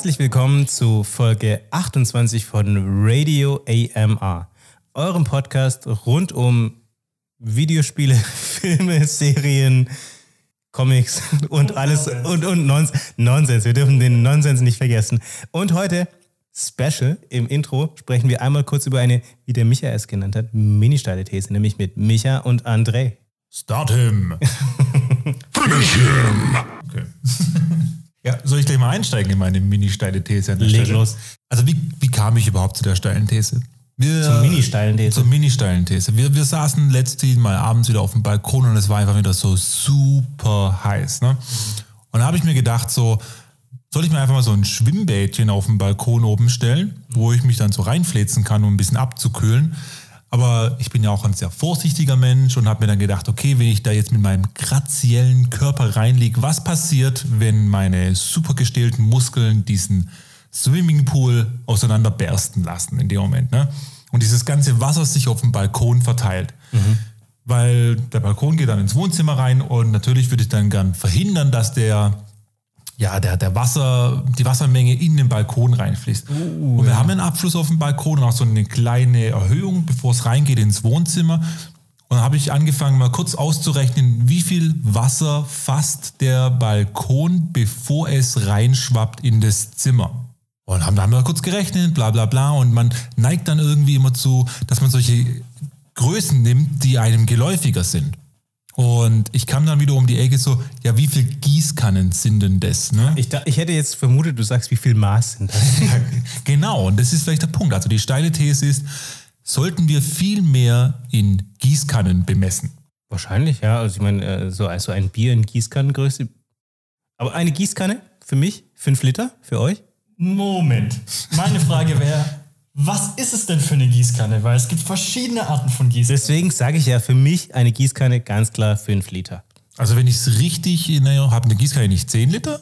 herzlich willkommen zu Folge 28 von Radio AMR, eurem Podcast rund um Videospiele, Filme, Serien, Comics und alles und, und Nons Nonsens. Wir dürfen den Nonsens nicht vergessen. Und heute Special im Intro sprechen wir einmal kurz über eine, wie der Micha es genannt hat, mini-steile These, nämlich mit Micha und André. Start him. Finish him. Okay. ja, soll ich gleich mal einsteigen in meine mini-steile These an der Leg Stelle? los. Also wie, wie kam ich überhaupt zu der steilen These? Wir, Zum mini-steilen These. Zur mini-steilen These. Wir, wir saßen letztens mal abends wieder auf dem Balkon und es war einfach wieder so super heiß. Ne? Und da habe ich mir gedacht, so, soll ich mir einfach mal so ein Schwimmbädchen auf dem Balkon oben stellen, wo ich mich dann so reinfläzen kann, um ein bisschen abzukühlen. Aber ich bin ja auch ein sehr vorsichtiger Mensch und habe mir dann gedacht, okay, wenn ich da jetzt mit meinem graziellen Körper reinliege, was passiert, wenn meine super gestählten Muskeln diesen Swimmingpool auseinanderbersten lassen in dem Moment. Ne? Und dieses ganze Wasser sich auf dem Balkon verteilt. Weil der Balkon geht dann ins Wohnzimmer rein und natürlich würde ich dann gern verhindern, dass der ja, der, der Wasser, die Wassermenge in den Balkon reinfließt. und wir haben einen Abfluss auf dem Balkon und auch so eine kleine Erhöhung, bevor es reingeht ins Wohnzimmer. Und dann habe ich angefangen, mal kurz auszurechnen, wie viel Wasser fasst der Balkon, bevor es reinschwappt in das Zimmer. Und haben dann mal kurz gerechnet, bla bla bla. Und man neigt dann irgendwie immer zu, dass man solche Größen nimmt, die einem geläufiger sind. Und ich kam dann wieder um die Ecke so, ja, wie viel Gießkannen sind denn das? Ne? Ich, da, ich hätte jetzt vermutet, du sagst, wie viel Maß sind das? Genau, und das ist vielleicht der Punkt. Also die steile These ist, sollten wir viel mehr in Gießkannen bemessen. Wahrscheinlich, ja. Also ich meine, äh, so also ein Bier in Gießkannengröße. Aber eine Gießkanne für mich, fünf Liter, für euch? Moment. Meine Frage wäre, was ist es denn für eine Gießkanne? Weil es gibt verschiedene Arten von Gießkannen. Deswegen sage ich ja, für mich eine Gießkanne ganz klar fünf Liter. Also wenn ich es richtig in Erinnerung habe, eine Gießkanne nicht 10 Liter?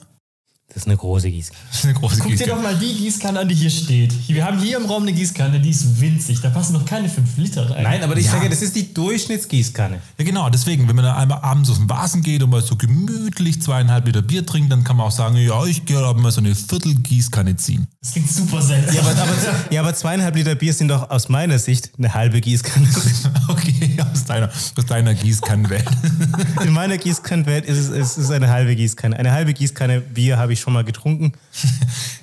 Das ist eine große Gießkanne. Das ist eine große Guck dir Gießkanne. doch mal die Gießkanne an, die hier steht. Wir haben hier im Raum eine Gießkanne, die ist winzig. Da passen noch keine 5 Liter rein. Nein, aber ich Ja. sage, das ist die Durchschnittsgießkanne. Ja genau, deswegen, wenn man dann einmal abends aus dem Vasen geht und mal so gemütlich zweieinhalb Liter Bier trinkt, dann kann man auch sagen, ja, ich gehe aber mal so eine Viertelgießkanne ziehen. Das klingt super seltsam. Ja aber, aber, ja, aber zweieinhalb Liter Bier sind doch aus meiner Sicht eine halbe Gießkanne. Okay, deiner, aus deiner Gießkannenwelt. In meiner Gießkannenwelt ist es, es ist eine halbe Gießkanne. Eine halbe Gießkanne Bier habe ich schon mal getrunken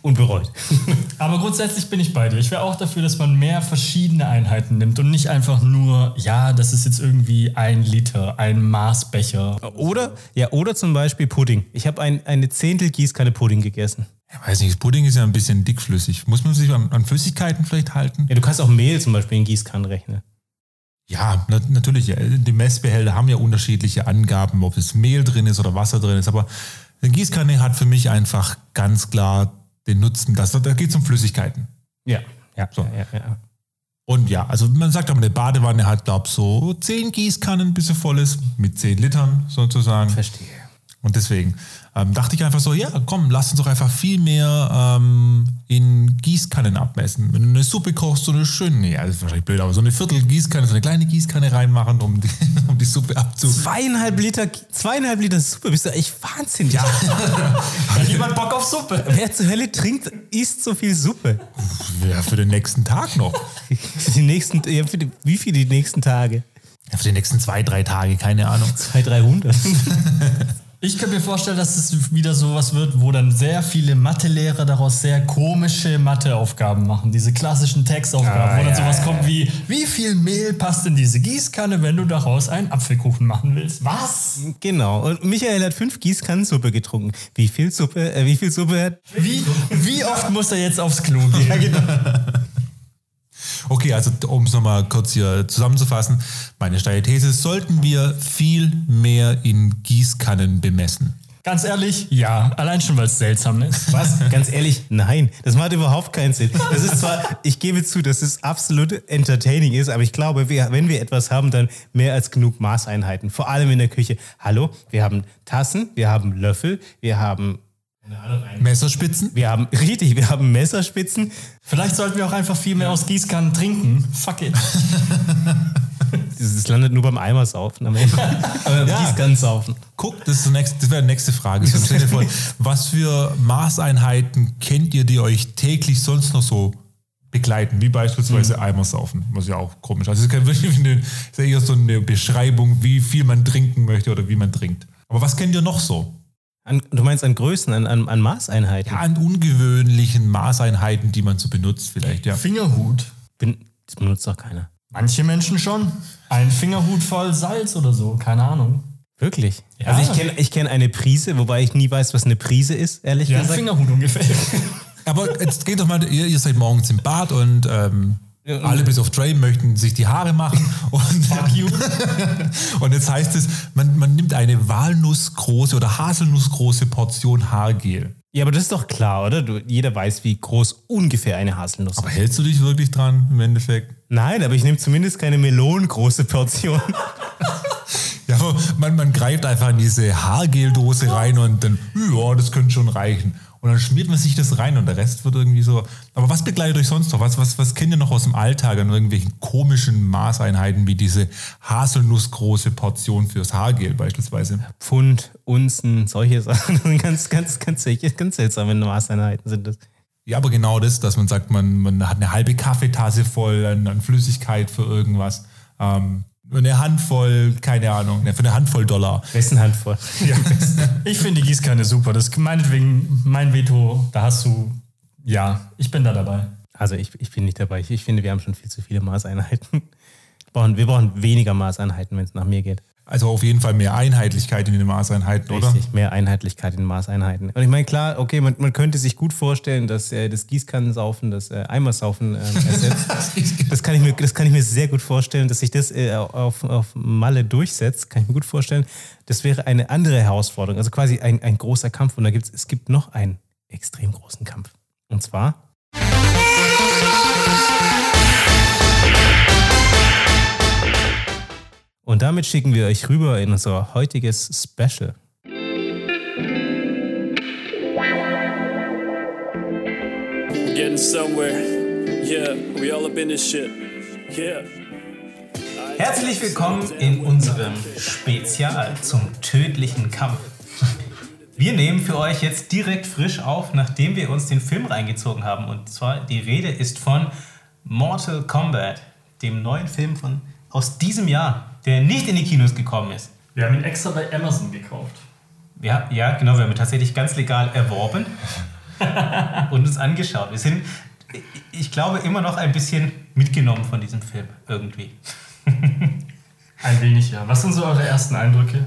und bereut. Aber grundsätzlich bin ich bei dir. Ich wäre auch dafür, dass man mehr verschiedene Einheiten nimmt und nicht einfach nur, ja, das ist jetzt irgendwie ein Liter, ein Maßbecher. Oder, ja, oder zum Beispiel Pudding. Ich habe ein, eine Zehntel Gießkanne Pudding gegessen. Ich weiß nicht, das Pudding ist ja ein bisschen dickflüssig. Muss man sich an, an Flüssigkeiten vielleicht halten? Ja, du kannst auch Mehl zum Beispiel in Gießkannen rechnen. Ja, na, natürlich. Die Messbehälter haben ja unterschiedliche Angaben, ob es Mehl drin ist oder Wasser drin ist. Aber eine Gießkanne hat für mich einfach ganz klar den Nutzen, dass da geht es um Flüssigkeiten. Ja, ja, So. ja, ja, ja. Und ja, also man sagt aber, eine Badewanne hat, glaube ich, so 10 Gießkannen, bis sie voll ist, mit 10 Litern sozusagen. Verstehe. Und deswegen ähm, dachte ich einfach so, ja, komm, lass uns doch einfach viel mehr ähm, in Gießkannen abmessen. Wenn du eine Suppe kochst, so eine schöne, nee, das ist wahrscheinlich blöd, aber so eine Viertel Gießkanne, so eine kleine Gießkanne reinmachen, um die, um die Suppe abzu... Zweieinhalb Liter, zweieinhalb Liter Suppe, bist du echt wahnsinnig. Ja. Hat jemand Bock auf Suppe? Wer zur Hölle trinkt, isst so viel Suppe? Ja, für den nächsten Tag noch. Für die nächsten, ja, für die, wie viel die nächsten Tage? Ja, für die nächsten zwei, drei Tage, keine Ahnung. Zwei, dreihundert. Ich könnte mir vorstellen, dass es wieder sowas wird, wo dann sehr viele Mathelehrer daraus sehr komische Matheaufgaben machen. Diese klassischen Textaufgaben, Ah, wo dann ja, sowas ja, kommt wie, wie viel Mehl passt in diese Gießkanne, wenn du daraus einen Apfelkuchen machen willst? Was? Genau. Und Michael hat fünf Gießkannen Suppe getrunken. Wie viel Suppe, äh, wie viel Suppe hat? Wie, wie oft muss er jetzt aufs Klo gehen? Ja, genau. Okay, also um es nochmal kurz hier zusammenzufassen, meine steile These, sollten wir viel mehr in Gießkannen bemessen. Ganz ehrlich, ja. Allein schon, weil es seltsam ist. Was? Ganz ehrlich, nein. Das macht überhaupt keinen Sinn. Das ist zwar, ich gebe zu, dass es absolut entertaining ist, aber ich glaube, wir, wenn wir etwas haben, dann mehr als genug Maßeinheiten. Vor allem in der Küche. Hallo, wir haben Tassen, wir haben Löffel, wir haben, Messerspitzen? wir haben, richtig, wir haben Messerspitzen. Vielleicht sollten wir auch einfach viel mehr aus Gießkannen trinken. Fuck it. Es landet nur beim Eimersaufen am Ende. Aber Ja. Gießkannensaufen. Guck, das, ist die nächste- das wäre die nächste Frage. Was für Maßeinheiten kennt ihr, die euch täglich sonst noch so begleiten? Wie beispielsweise Eimersaufen, was ja auch komisch ist. Also es ist eher so eine Beschreibung, wie viel man trinken möchte oder wie man trinkt. Aber was kennt ihr noch so? An, du meinst an Größen, an, an, an Maßeinheiten? Ja, an ungewöhnlichen Maßeinheiten, die man so benutzt vielleicht, ja. Fingerhut. Bin, das benutzt doch keiner. Manche Menschen schon. Ein Fingerhut voll Salz oder so, keine Ahnung. Wirklich? Ja. Also ich kenne ich kenn eine Prise, wobei ich nie weiß, was eine Prise ist, ehrlich Ja, ein gesagt. Fingerhut ungefähr. Aber jetzt geht doch mal, ihr, ihr seid morgens im Bad und ähm, Ja, alle bis auf Dre möchten sich die Haare machen. Und, und jetzt heißt es, man, man nimmt eine walnussgroße oder haselnussgroße Portion Haargel. Ja, aber das ist doch klar, oder? Du, jeder weiß, wie groß ungefähr eine Haselnuss Aber ist. hältst du dich wirklich dran im Endeffekt? Nein, aber ich nehme zumindest keine melonengroße Portion. Ja, aber man, man greift einfach in diese Haargeldose rein und dann, ja, das könnte schon reichen. Und dann schmiert man sich das rein und der Rest wird irgendwie so. Aber was begleitet euch sonst noch? Was, was, was kennt ihr noch aus dem Alltag an irgendwelchen komischen Maßeinheiten wie diese haselnussgroße Portion fürs Haargel beispielsweise? Pfund, Unzen, solche Sachen. ganz, ganz, ganz, ganz seltsame Maßeinheiten sind das. Ja, aber genau das, dass man sagt, man, man hat eine halbe Kaffeetasse voll an, an Flüssigkeit für irgendwas. Ähm, eine Handvoll, keine Ahnung, ne, für eine Handvoll Dollar. Wessen Handvoll? Ja. Ich finde die Gießkanne super. Das ist meinetwegen mein Veto. Da hast du. Ja, ich bin da dabei. Also ich, ich bin nicht dabei. Ich, ich finde, wir haben schon viel zu viele Maßeinheiten. Wir brauchen, wir brauchen weniger Maßeinheiten, wenn es nach mir geht. Also auf jeden Fall mehr Einheitlichkeit in den Maßeinheiten, oder? Richtig, mehr Einheitlichkeit in Maßeinheiten. Und ich meine, klar, okay, man, man könnte sich gut vorstellen, dass äh, das Gießkannensaufen das äh, Eimersaufen äh, ersetzt. das, kann ich mir, das kann ich mir sehr gut vorstellen, dass sich das äh, auf, auf Malle durchsetzt. Kann ich mir gut vorstellen. Das wäre eine andere Herausforderung, also quasi ein, ein großer Kampf. Und da gibt's, es gibt noch einen extrem großen Kampf. Und zwar Und damit schicken wir euch rüber in unser heutiges Special. Getting somewhere. Yeah, we all up in this shit. Yeah. Herzlich willkommen in unserem Spezial zum tödlichen Kampf. Wir nehmen für euch jetzt direkt frisch auf, nachdem wir uns den Film reingezogen haben. Und zwar die Rede ist von Mortal Kombat, dem neuen Film von, aus diesem Jahr, der nicht in die Kinos gekommen ist. Wir haben ihn extra bei Amazon gekauft. Ja, ja, genau, wir haben ihn tatsächlich ganz legal erworben und uns angeschaut. Wir sind, ich glaube, immer noch ein bisschen mitgenommen von diesem Film, irgendwie. Ein wenig, ja. Was sind so eure ersten Eindrücke?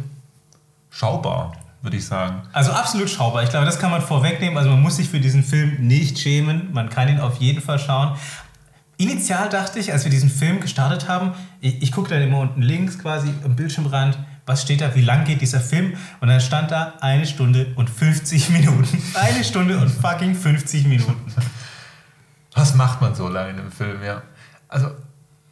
Schaubar, würde ich sagen. Also absolut schaubar. Ich glaube, das kann man vorwegnehmen. Also man muss sich für diesen Film nicht schämen. Man kann ihn auf jeden Fall schauen. Initial dachte ich, als wir diesen Film gestartet haben, ich, ich gucke dann immer unten links quasi am Bildschirmrand, was steht da, wie lang geht dieser Film? Und dann stand da eine Stunde und 50 Minuten. Eine Stunde und fucking 50 Minuten. Was macht man so lange in einem Film, ja? Also,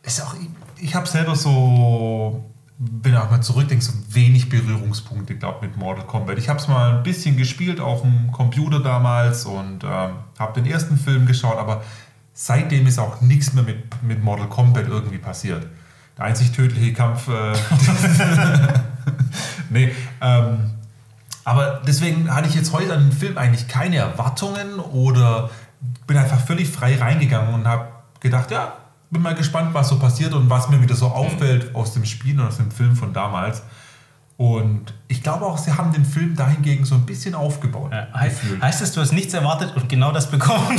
ist auch, ich, ich habe selber so, wenn ich auch mal zurückdenke, so wenig Berührungspunkte, glaube mit Mortal Kombat. Ich habe es mal ein bisschen gespielt auf dem Computer damals und ähm, habe den ersten Film geschaut, aber seitdem ist auch nichts mehr mit, mit Mortal Kombat irgendwie passiert. Der einzig tödliche Kampf. Äh, nee, ähm, aber deswegen hatte ich jetzt heute an den Film eigentlich keine Erwartungen oder bin einfach völlig frei reingegangen und habe gedacht, ja, bin mal gespannt, was so passiert und was mir wieder so auffällt aus dem Spiel und aus dem Film von damals. Und ich glaube auch, sie haben den Film dahingegen so ein bisschen aufgebaut. Heißt, gefühlt. heißt es, du hast nichts erwartet und genau das bekommen?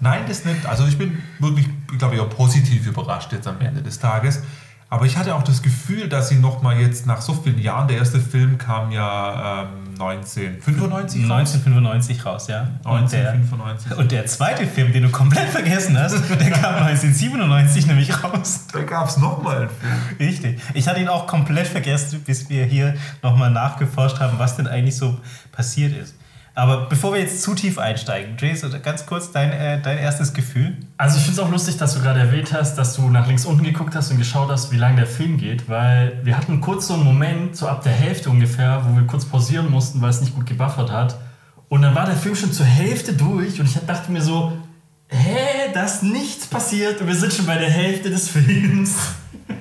Nein, das nicht. Also ich bin wirklich, glaube ich, auch positiv überrascht jetzt am Ende des Tages. Aber ich hatte auch das Gefühl, dass sie nochmal jetzt nach so vielen Jahren, der erste Film kam ja ähm, 1995 raus. 1995 raus, ja. Und der, 1995. und der zweite Film, den du komplett vergessen hast, der kam 1997 nämlich raus. Da gab es nochmal einen Film. Richtig. Ich hatte ihn auch komplett vergessen, bis wir hier nochmal nachgeforscht haben, was denn eigentlich so passiert ist. Aber bevor wir jetzt zu tief einsteigen, Jace, ganz kurz dein, äh, dein erstes Gefühl. Also ich finde es auch lustig, dass du gerade erwähnt hast, dass du nach links unten geguckt hast und geschaut hast, wie lang der Film geht, weil wir hatten kurz so einen Moment, so ab der Hälfte ungefähr, wo wir kurz pausieren mussten, weil es nicht gut gebuffert hat. Und dann war der Film schon zur Hälfte durch und ich dachte mir so, hä, da ist nichts passiert und wir sind schon bei der Hälfte des Films.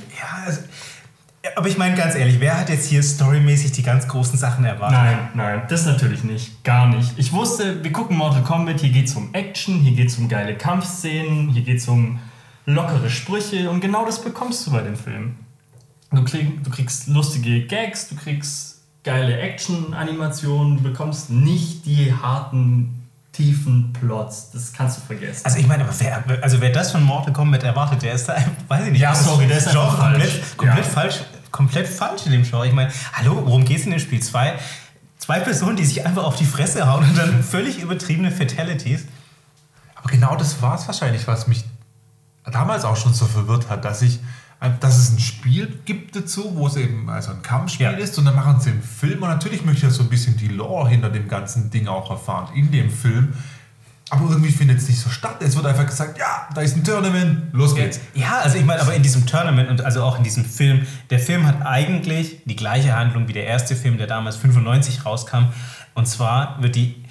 Aber ich meine ganz ehrlich, wer hat jetzt hier storymäßig die ganz großen Sachen erwartet? Nein, nein, das natürlich nicht. Gar nicht. Ich wusste, wir gucken Mortal Kombat, hier geht es um Action, hier geht es um geile Kampfszenen, hier geht es um lockere Sprüche und genau das bekommst du bei dem Film. Du, krieg, du kriegst lustige Gags, du kriegst geile Action-Animationen, du bekommst nicht die harten, tiefen Plots. Das kannst du vergessen. Also ich meine, aber wer, also wer das von Mortal Kombat erwartet, der ist da, weiß ich nicht. Ja, sorry, der ist Genre komplett, komplett Ja. falsch, komplett falsch in dem Genre. Ich meine, hallo, worum geht es in dem Spiel? Zwei, zwei Personen, die sich einfach auf die Fresse hauen und dann völlig übertriebene Fatalities. Aber genau das war es wahrscheinlich, was mich damals auch schon so verwirrt hat, dass ich dass es ein Spiel gibt dazu, wo es eben also ein Kampfspiel Ja. ist und dann machen sie einen Film und natürlich möchte ich ja so ein bisschen die Lore hinter dem ganzen Ding auch erfahren in dem Film. Aber irgendwie findet es nicht so statt. Es wird einfach gesagt, ja, da ist ein Tournament, los geht's. Ja, also ich meine, aber in diesem Tournament und also auch in diesem Film, der Film hat eigentlich die gleiche Handlung wie der erste Film, der damals 95 rauskam. Und zwar wird die,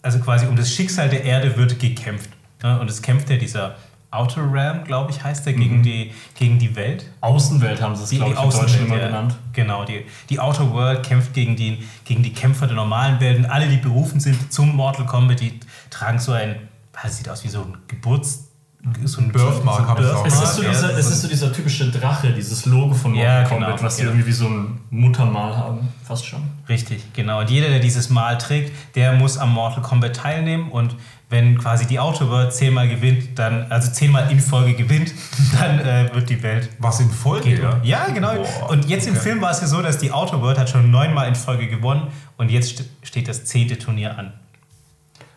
also quasi um das Schicksal der Erde wird gekämpft. Ne? Und es kämpft ja dieser Outer Realm, glaube ich, heißt der, gegen, die, gegen die Welt. Außenwelt haben sie es, Die, glaube die ich, in Deutschland Außenwelt, immer ja. genannt. Genau, die, die Outer World kämpft gegen die, gegen die Kämpfer der normalen Welt. Und alle, die berufen sind zum Mortal Kombat, die tragen so ein, das sieht aus wie so ein Geburts... So ein Birthmark haben sie auch. Es ist, so ja, dieser, es ist so dieser typische Drache, dieses Logo von Mortal Ja, genau, Kombat, was sie genau. irgendwie wie so ein Muttermal haben. Fast schon. Richtig, genau. Und jeder, der dieses Mal trägt, der muss am Mortal Kombat teilnehmen. Und wenn quasi die World zehnmal gewinnt, dann, also zehnmal in Folge gewinnt, dann äh, wird die Welt. Was in Folge, ja? Ja, genau. Boah, und jetzt im okay. Film war es ja so, dass die World hat schon neunmal in Folge gewonnen und jetzt st steht das zehnte Turnier an.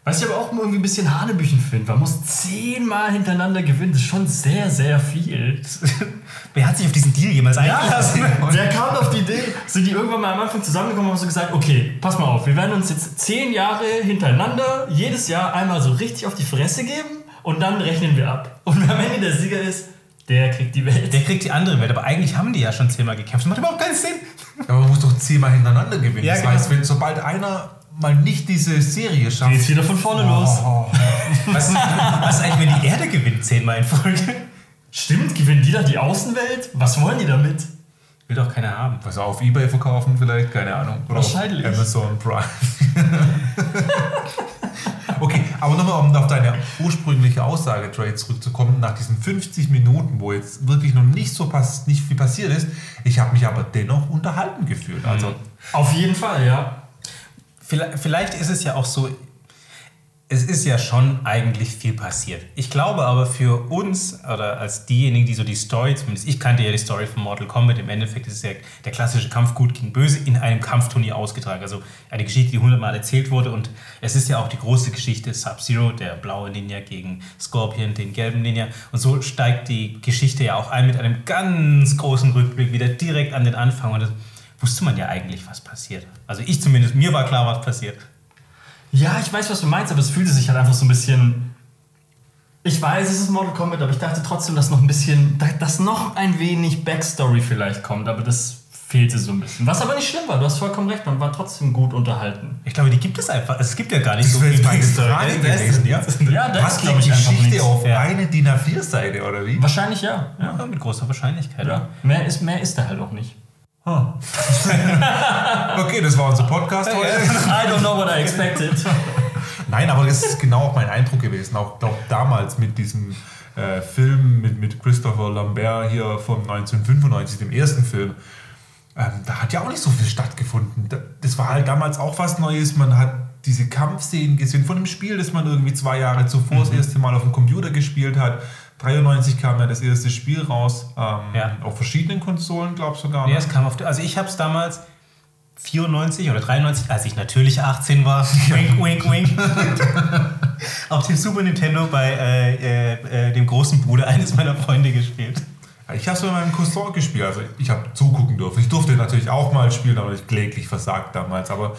Was ich aber auch irgendwie ein bisschen Hanebüchen finde. Man muss zehnmal hintereinander gewinnen. Das ist schon sehr, sehr viel. Wer hat sich auf diesen Deal jemals eingelassen? Wer kam auf die Idee? Sind die irgendwann mal am Anfang zusammengekommen und haben so gesagt, okay, pass mal auf, wir werden uns jetzt zehn Jahre hintereinander jedes Jahr einmal so richtig auf die Fresse geben und dann rechnen wir ab. Und wer am Ende der Sieger ist, der kriegt die Welt. Der kriegt die andere Welt, aber eigentlich haben die ja schon zehnmal gekämpft. Das macht überhaupt keinen Sinn. Aber man muss doch zehnmal hintereinander gewinnen. Ja, das genau. heißt, wenn sobald einer mal nicht diese Serie schafft. Geht's wieder von vorne los. Oh, Was, was ist eigentlich, wenn die Erde gewinnt zehnmal in Folge? Stimmt, gewinnen die da die Außenwelt? Was wollen die damit? Will doch keiner haben. was auf Ebay verkaufen vielleicht, keine Ahnung. Oder Wahrscheinlich. Auf Amazon Prime. okay, aber nochmal, um auf deine ursprüngliche Aussage, Trade, zurückzukommen, nach diesen 50 Minuten, wo jetzt wirklich noch nicht so pass nicht viel passiert ist, ich habe mich aber dennoch unterhalten gefühlt. Also Auf jeden Fall, ja. Vielleicht, vielleicht ist es ja auch so, es ist ja schon eigentlich viel passiert. Ich glaube aber für uns oder als diejenigen, die so die Story, zumindest ich kannte ja die Story von Mortal Kombat, im Endeffekt ist es ja der klassische Kampf gut gegen böse in einem Kampfturnier ausgetragen. Also eine Geschichte, die hundertmal erzählt wurde und es ist ja auch die große Geschichte Sub-Zero, der blaue Ninja gegen Scorpion, den gelben Ninja. Und so steigt die Geschichte ja auch ein mit einem ganz großen Rückblick wieder direkt an den Anfang und das wusste man ja eigentlich, was passiert. Also ich zumindest, mir war klar, was passiert. Ja, ich weiß, was du meinst, aber es fühlte sich halt einfach so ein bisschen. Ich weiß, es ist Mortal Kombat, aber ich dachte trotzdem, dass noch ein bisschen, dass noch ein wenig Backstory vielleicht kommt, aber das fehlte so ein bisschen. Was aber nicht schlimm war, du hast vollkommen recht, man war trotzdem gut unterhalten. Ich glaube, die gibt es einfach. Es gibt ja gar nicht das so viel Backstory. Frage Ja, gewesen, ja? Ja, da Passt ist, die glaube ich, einfach Geschichte nichts. auf Ja. eine DIN A4-Seite, oder wie? Wahrscheinlich ja. ja. Ja, mit großer Wahrscheinlichkeit. ja. Mehr, ist, mehr ist da halt auch nicht. Okay, das war unser Podcast heute. I don't know what I expected. Nein, aber das ist genau auch mein Eindruck gewesen. Auch glaub, damals mit diesem äh, Film mit, mit Christopher Lambert hier von 1995, dem ersten Film. Ähm, da hat ja auch nicht so viel stattgefunden. Da- Das war halt damals auch was Neues. Man hat diese Kampfszenen gesehen von dem Spiel, das man irgendwie zwei Jahre zuvor das erste Mal auf dem Computer gespielt hat. 93 kam ja das erste Spiel raus. Ähm, Ja. Auf verschiedenen Konsolen, glaubst du sogar. Nee, Ne? es kam auf, also ich habe es damals 94 oder 93, als ich natürlich 18 war, wink, wink, wink, auf dem Super Nintendo bei äh, äh, äh, dem großen Bruder eines meiner Freunde gespielt. Ich habe es mit meinem Cousin gespielt, also ich habe zugucken dürfen. Ich durfte natürlich auch mal spielen, aber ich kläglich versagt damals. Aber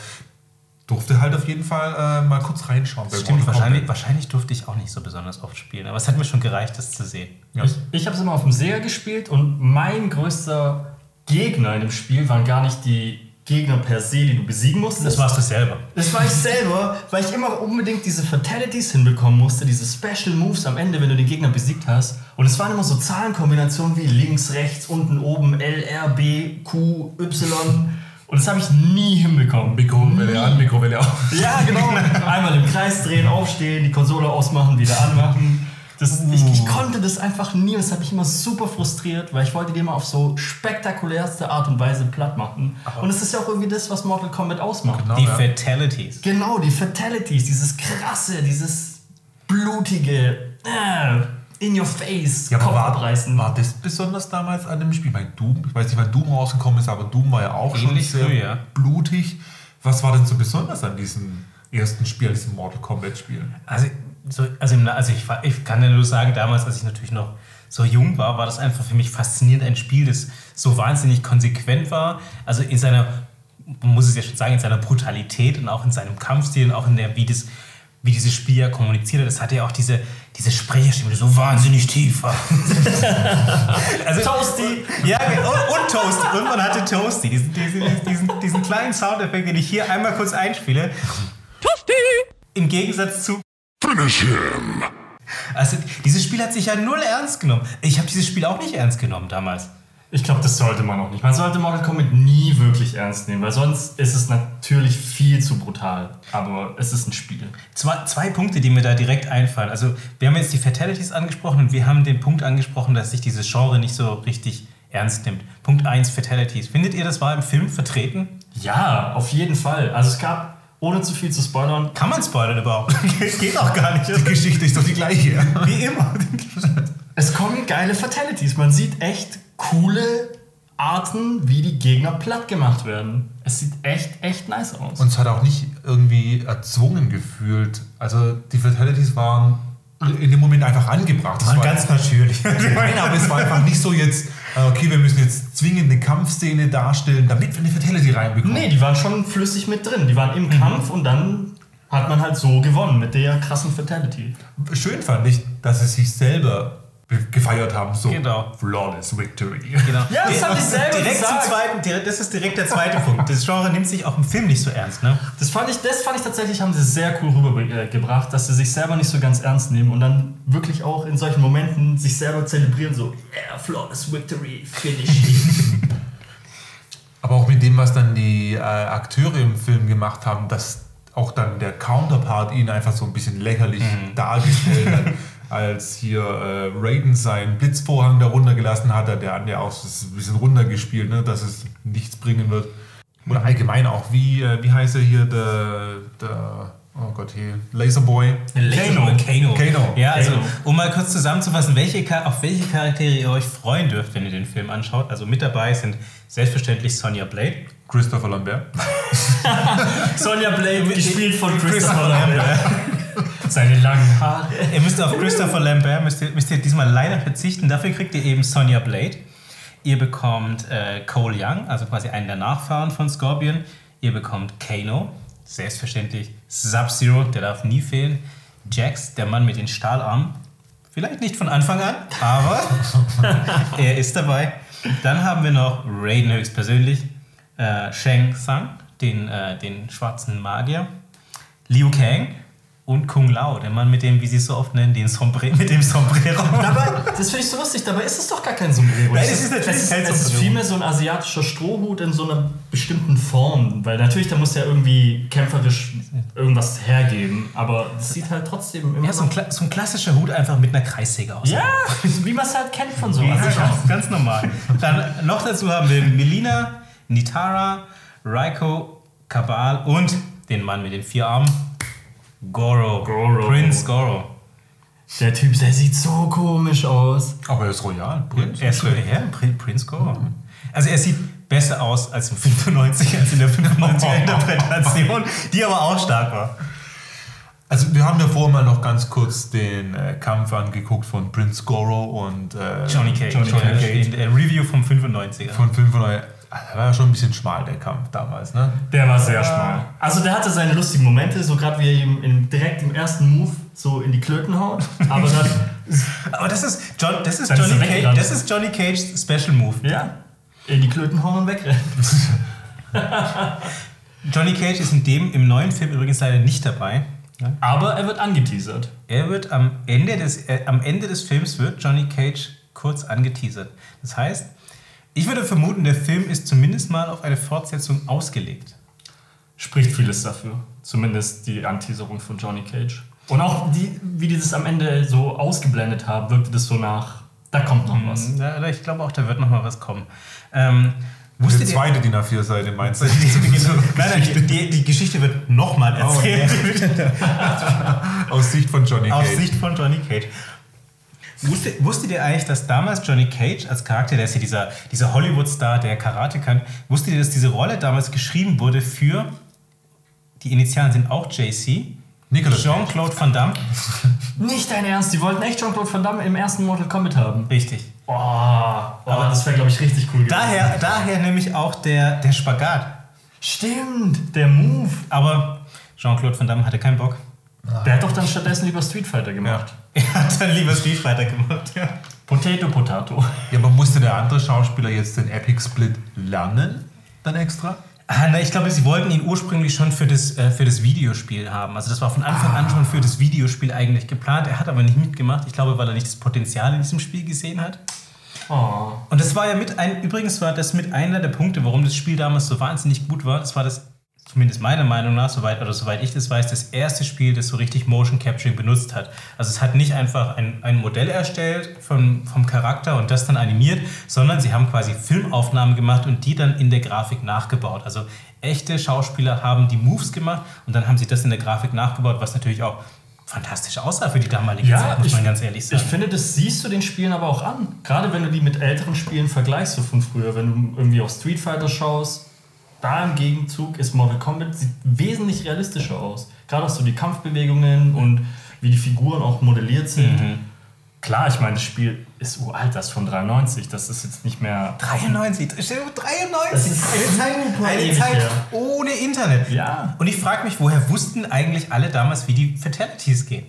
durfte halt auf jeden Fall äh, mal kurz reinschauen. bei Stimmt, wahrscheinlich, wahrscheinlich durfte ich auch nicht so besonders oft spielen, aber es hat mir schon gereicht, das zu sehen. Ja. Ich, ich habe es immer auf dem Sega gespielt und mein größter Gegner in dem Spiel waren gar nicht die Gegner per se, die du besiegen musstest. Das warst du selber. Das war ich selber, weil ich immer unbedingt diese Fatalities hinbekommen musste, diese Special Moves am Ende, wenn du den Gegner besiegt hast. Und es waren immer so Zahlenkombinationen wie links, rechts, unten, oben, L, R, B, Q, Y. Und das habe ich nie hinbekommen. Mikrowelle an, Mikrowelle aus. Ja, genau. Einmal im Kreis drehen, aufstehen, die Konsole ausmachen, wieder anmachen. Das, ich, ich konnte das einfach nie und das hat mich immer super frustriert, weil ich wollte die immer auf so spektakulärste Art und Weise platt machen. Und es ist ja auch irgendwie das, was Mortal Kombat ausmacht. Genau, Die ja. Fatalities. Genau, die Fatalities, dieses krasse, dieses blutige, äh, in your face, Ja, Kopf war, abreißen. war das besonders damals an dem Spiel? Bei Doom, ich weiß nicht, wann Doom rausgekommen ist, aber Doom war ja auch Ähnlich schon sehr früh, ja. blutig. Was war denn so besonders an diesem ersten Spiel, an diesem Mortal Kombat Spiel? Also, so, also, im, also ich, ich kann ja nur sagen, damals, als ich natürlich noch so jung war, war das einfach für mich faszinierend, ein Spiel, das so wahnsinnig konsequent war. Also in seiner, man muss es ja schon sagen, in seiner Brutalität und auch in seinem Kampfstil und auch in der, wie, das, wie dieses Spiel ja kommuniziert hat. Das hatte ja auch diese, diese Sprecherstimme, die so wahnsinnig tief war. also, Toasty! Ja, und, und Toasty. Und man hatte Toasty. Diesen, diesen, diesen, diesen kleinen Soundeffekt, den ich hier einmal kurz einspiele. Toasty! Im Gegensatz zu Finish him. Also, dieses Spiel hat sich ja null ernst genommen. Ich habe dieses Spiel auch nicht ernst genommen damals. Ich glaube, das sollte man auch nicht. Man sollte Mortal Kombat nie wirklich ernst nehmen, weil sonst ist es natürlich viel zu brutal. Aber es ist ein Spiel. Zwei, zwei Punkte, die mir da direkt einfallen. Also, wir haben jetzt die Fatalities angesprochen und wir haben den Punkt angesprochen, dass sich dieses Genre nicht so richtig ernst nimmt. Punkt 1, Fatalities. Findet ihr, das war im Film vertreten? Ja, auf jeden Fall. Also es gab, ohne zu viel zu spoilern, Kann man spoilern überhaupt? Geht auch gar nicht. Die Geschichte ist doch die gleiche. Wie immer. es kommen geile Fatalities. Man sieht echt coole Arten, wie die Gegner platt gemacht werden. Es sieht echt, echt nice aus. Und es hat auch nicht irgendwie erzwungen gefühlt. Also die Fatalities waren in dem Moment einfach angebracht. Das War ganz natürlich. Nein, aber es war einfach nicht so jetzt, äh, okay, wir müssen jetzt zwingend eine Kampfszene darstellen, damit wir eine Fatality reinbekommen. nee, die waren schon flüssig mit drin. Die waren im Kampf und dann hat man halt so gewonnen mit der krassen Fatality. Schön fand ich, dass sie sich selber be- gefeiert haben. So, Genau. flawless victory. Genau. Ja, das hab ich selber direkt gesagt. Zum zweiten, direkt- das ist direkt der zweite Punkt. Das Genre nimmt sich auch im Film nicht so ernst. Ne? Das fand ich, das fand ich tatsächlich, haben sie sehr cool rübergebracht, dass sie sich selber nicht so ganz ernst nehmen und dann wirklich auch in solchen Momenten sich selber zelebrieren, so, yeah, flawless victory, finish. Aber auch mit dem, was dann die äh, Akteure im Film gemacht haben, dass auch dann der Counterpart ihn einfach so ein bisschen lächerlich dargestellt hat. Als hier äh, Raiden seinen Blitzvorhang da runtergelassen hat, hat der andere auch so ein bisschen runtergespielt, ne, dass es nichts bringen wird. Oder allgemein auch, wie, äh, wie heißt er hier, der, der oh Gott, hier, Laserboy. Kano. Kano. Kano. Ja, also um mal kurz zusammenzufassen, welche, auf welche Charaktere ihr euch freuen dürft, wenn ihr den Film anschaut. Also mit dabei sind selbstverständlich Sonja Blade. Christopher Lambert. Sonja Blade, gespielt von Christopher Lambert. Seine langen Haare. Ihr müsst auf Christopher Lambert, müsst ihr, müsst ihr diesmal leider verzichten. Dafür kriegt ihr eben Sonja Blade. Ihr bekommt äh, Cole Young, also quasi einen der Nachfahren von Scorpion. Ihr bekommt Kano, selbstverständlich Sub-Zero, der darf nie fehlen. Jax, der Mann mit den Stahlarmen. Vielleicht nicht von Anfang an, aber er ist dabei. Dann haben wir noch Raiden höchstpersönlich, äh, Shang Tsung, den, äh, den schwarzen Magier, Liu Kang und Kung Lao, der Mann mit dem, wie sie es so oft nennen, den Sombre mit dem Sombrero. Dabei, das finde ich so lustig, dabei ist es doch gar kein Sombrero. Nein, Es ist natürlich es ist, kein es ist Sombrero. vielmehr so ein asiatischer Strohhut in so einer bestimmten Form. Weil natürlich, da muss ja irgendwie kämpferisch irgendwas hergeben. Aber es sieht halt trotzdem immer Ja, so ein. Kla so ein klassischer Hut einfach mit einer Kreissäge aus. Ja, wie man es halt kennt von so Ja, Asiaten. ganz, ganz normal. Dann noch dazu haben wir Melina, Nitara, Raiko, Kabal und den Mann mit den vier Armen, Goro. Goro. Prince Goro. Der Typ, der sieht so komisch aus. Aber er ist royal, Prinz. Er ist ja, Prin- Prince Goro. Also er sieht besser aus als im 95, als in der 95er Interpretation, die aber auch stark war. Also wir haben ja vorher mal noch ganz kurz den äh, Kampf angeguckt von Prince Goro und äh, Johnny Cage. Johnny Cage. In der Review vom 95er. von 500. Ah, Der war ja schon ein bisschen schmal, der Kampf damals, ne? Der war sehr schmal. Also der hatte seine lustigen Momente, so gerade wie er ihm in, direkt im ersten Move so in die Klöten haut. Aber dann, Aber das ist, John, das ist ist Johnny er Cage, das ist Johnny Cage's Special Move. ja, in die Klöten hauen und wegrennen. Johnny Cage ist in dem im neuen Film übrigens leider nicht dabei. Aber er wird angeteasert. Er wird am Ende des, äh, am Ende des Films wird Johnny Cage kurz angeteasert. Das heißt, ich würde vermuten, der Film ist zumindest mal auf eine Fortsetzung ausgelegt. Spricht vieles dafür. Zumindest die Anteaserung von Johnny Cage. Und auch die, wie die das am Ende so ausgeblendet haben, wirkte das so nach, da kommt noch was. Ja, ich glaube auch, da wird noch mal was kommen. Ähm, Die zweite DIN A4-Seite meinst du? nein, nein, die, die, die Geschichte wird nochmal erzählt. Aus Sicht von Johnny Aus Cage. Sicht von Johnny Cage. Wusstet, wusstet ihr eigentlich, dass damals Johnny Cage als Charakter, der ist ja dieser, dieser Hollywood-Star, der Karate kann, wusstet ihr, dass diese Rolle damals geschrieben wurde für, die Initialen sind auch JC. Jean-Claude Van Damme. Nicht dein Ernst, die wollten echt Jean-Claude Van Damme im ersten Mortal Kombat haben. Richtig. Boah, aber das wäre, glaube ich, richtig cool gewesen. Daher, daher nämlich auch der, der Spagat. Stimmt, der Move. Aber Jean-Claude Van Damme hatte keinen Bock. Der hat doch dann stattdessen lieber Street Fighter gemacht. Er hat dann lieber Street Fighter gemacht. Ja. Potato, Potato. Ja, aber musste der andere Schauspieler jetzt den Epic Split lernen? Dann extra? Ah, na, ich glaube, sie wollten ihn ursprünglich schon für das, äh, für das Videospiel haben. Also das war von Anfang an schon für das Videospiel eigentlich geplant. Er hat aber nicht mitgemacht. Ich glaube, weil er nicht das Potenzial in diesem Spiel gesehen hat. Oh. Und das war ja mit ein, übrigens war das mit einer der Punkte, warum das Spiel damals so wahnsinnig gut war. Das war das, zumindest meiner Meinung nach, soweit, oder soweit ich das weiß, das erste Spiel, das so richtig Motion Capturing benutzt hat. Also es hat nicht einfach ein, ein Modell erstellt vom, vom Charakter und das dann animiert, sondern sie haben quasi Filmaufnahmen gemacht und die dann in der Grafik nachgebaut. Also echte Schauspieler haben die Moves gemacht und dann haben sie das in der Grafik nachgebaut, was natürlich auch fantastisch aussah für die damalige Ja, Zeit, muss ich- man ganz ehrlich sagen. Ich finde, das siehst du den Spielen aber auch an. Gerade wenn du die mit älteren Spielen vergleichst, so von früher. Wenn du irgendwie auf Street Fighter schaust, da im Gegenzug ist Mortal Kombat sieht wesentlich realistischer aus. Gerade auch so die Kampfbewegungen und wie die Figuren auch modelliert sind. Mhm. Klar, ich meine, das Spiel ist uralt, das ist von 93. Das ist jetzt nicht mehr. 93, stell dir vor, 93, Das ist eine Zeit, eine Zeit ohne Internet. Ja. Und ich frage mich, woher wussten eigentlich alle damals, wie die Fatalities gehen?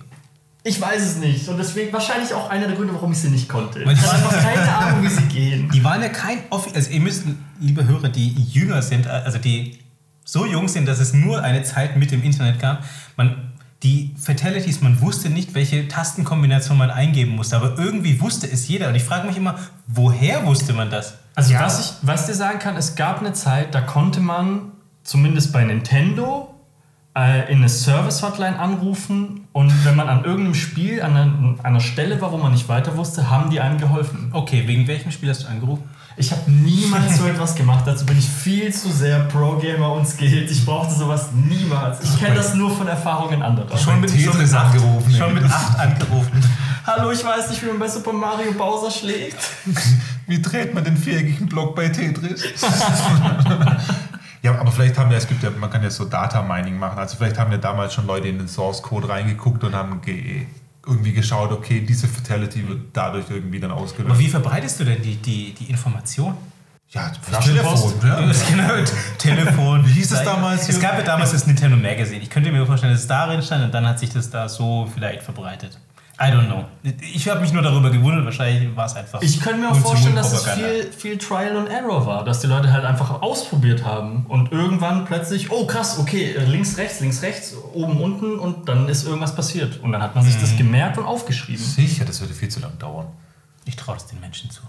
Ich weiß es nicht. Und deswegen wahrscheinlich auch einer der Gründe, warum ich sie nicht konnte. Weil Ich die- habe einfach keine Ahnung, wie sie gehen. Die waren ja kein Offi also ihr müsst, liebe Hörer, die jünger sind, also die so jung sind, dass es nur eine Zeit mit dem Internet gab, man die Fatalities, man wusste nicht, welche Tastenkombination man eingeben musste, aber irgendwie wusste es jeder. Und ich frage mich immer, woher wusste man das? Also was ich was dir sagen kann, es gab eine Zeit, da konnte man zumindest bei Nintendo äh, in eine Service-Hotline anrufen und wenn man an irgendeinem Spiel an einer, an einer Stelle war, wo man nicht weiter wusste, haben die einem geholfen. Okay, wegen welchem Spiel hast du angerufen? Ich habe niemals so etwas gemacht, dazu bin ich viel zu sehr Pro-Gamer und skilled. Ich brauchte sowas niemals. Ich kenne das nur von Erfahrungen anderer. Schon mit Tetris angerufen. Schon mit 8 angerufen. Hallo, ich weiß nicht, wie man bei Super Mario Bowser schlägt. Wie dreht man den viereckigen Block bei Tetris? ja, aber vielleicht haben ja, es gibt ja, man kann ja so Data Mining machen. Also vielleicht haben ja damals schon Leute in den Source Code reingeguckt und haben ge irgendwie geschaut, okay, diese Fatality wird dadurch irgendwie dann ausgelöst. Aber wie verbreitest du denn die, die, die Information? Ja, Flaschenpost. Telefon, ja. Genau, Telefon. Wie hieß es damals Es gab ja damals das Nintendo Magazine. Ich könnte mir vorstellen, dass es darin stand und dann hat sich das da so vielleicht verbreitet. I don't know. Ich habe mich nur darüber gewundert, wahrscheinlich war es einfach. Ich könnte mir auch vorstellen, dass es viel, viel Trial and Error war, dass die Leute halt einfach ausprobiert haben und irgendwann plötzlich, oh krass, okay, links, rechts, links, rechts, oben, unten und dann ist irgendwas passiert. Und dann hat man sich das gemerkt und aufgeschrieben. Sicher, das würde viel zu lang dauern. Ich traue das den Menschen zu.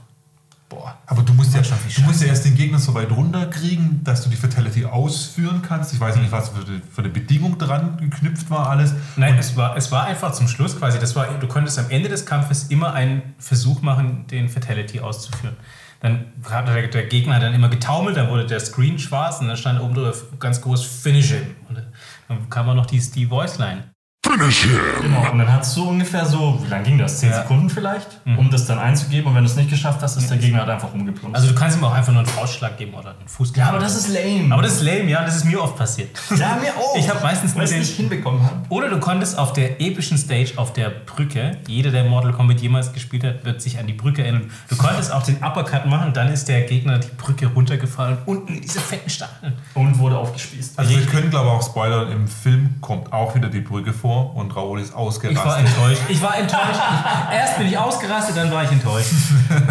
Boah. Aber du musst, ja, du musst ja erst den Gegner so weit runterkriegen, dass du die Fatality ausführen kannst. Ich weiß nicht, was für, die, für eine Bedingung dran geknüpft war alles. Nein, es war, es war einfach zum Schluss quasi, das war, du konntest am Ende des Kampfes immer einen Versuch machen, den Fatality auszuführen. Dann hat der, der Gegner dann immer getaumelt, dann wurde der Screen schwarz und dann stand oben drüber ganz groß Finish him. Und dann kam auch noch die, die Voice-Line. Genau. Und dann hast du ungefähr so, wie lange ging das? Zehn Ja. Sekunden vielleicht, um das dann einzugeben. Und wenn du es nicht geschafft hast, ist der Gegner halt einfach umgeplumpst. Also du kannst ihm auch einfach nur einen Faustschlag geben oder einen Fuß. ja, aber das ist lame. aber das ist lame, ja, das ist mir oft passiert. ja, mir auch. Ich habe meistens weil nur ich nicht hinbekommen habe. Oder du konntest auf der epischen Stage auf der Brücke, jeder, der Mortal Kombat jemals gespielt hat, wird sich an die Brücke erinnern. Du konntest auch den Uppercut machen, dann ist der Gegner die Brücke runtergefallen, unten in diese fetten Stacheln. Und wurde aufgespießt. Also wir können, glaube ich, auch spoilern, im Film kommt auch wieder die Brücke vor. Kino und Raoul ist Ich war ausgerastet. enttäuscht. Ich war enttäuscht. Erst bin ich ausgerastet, dann war ich enttäuscht.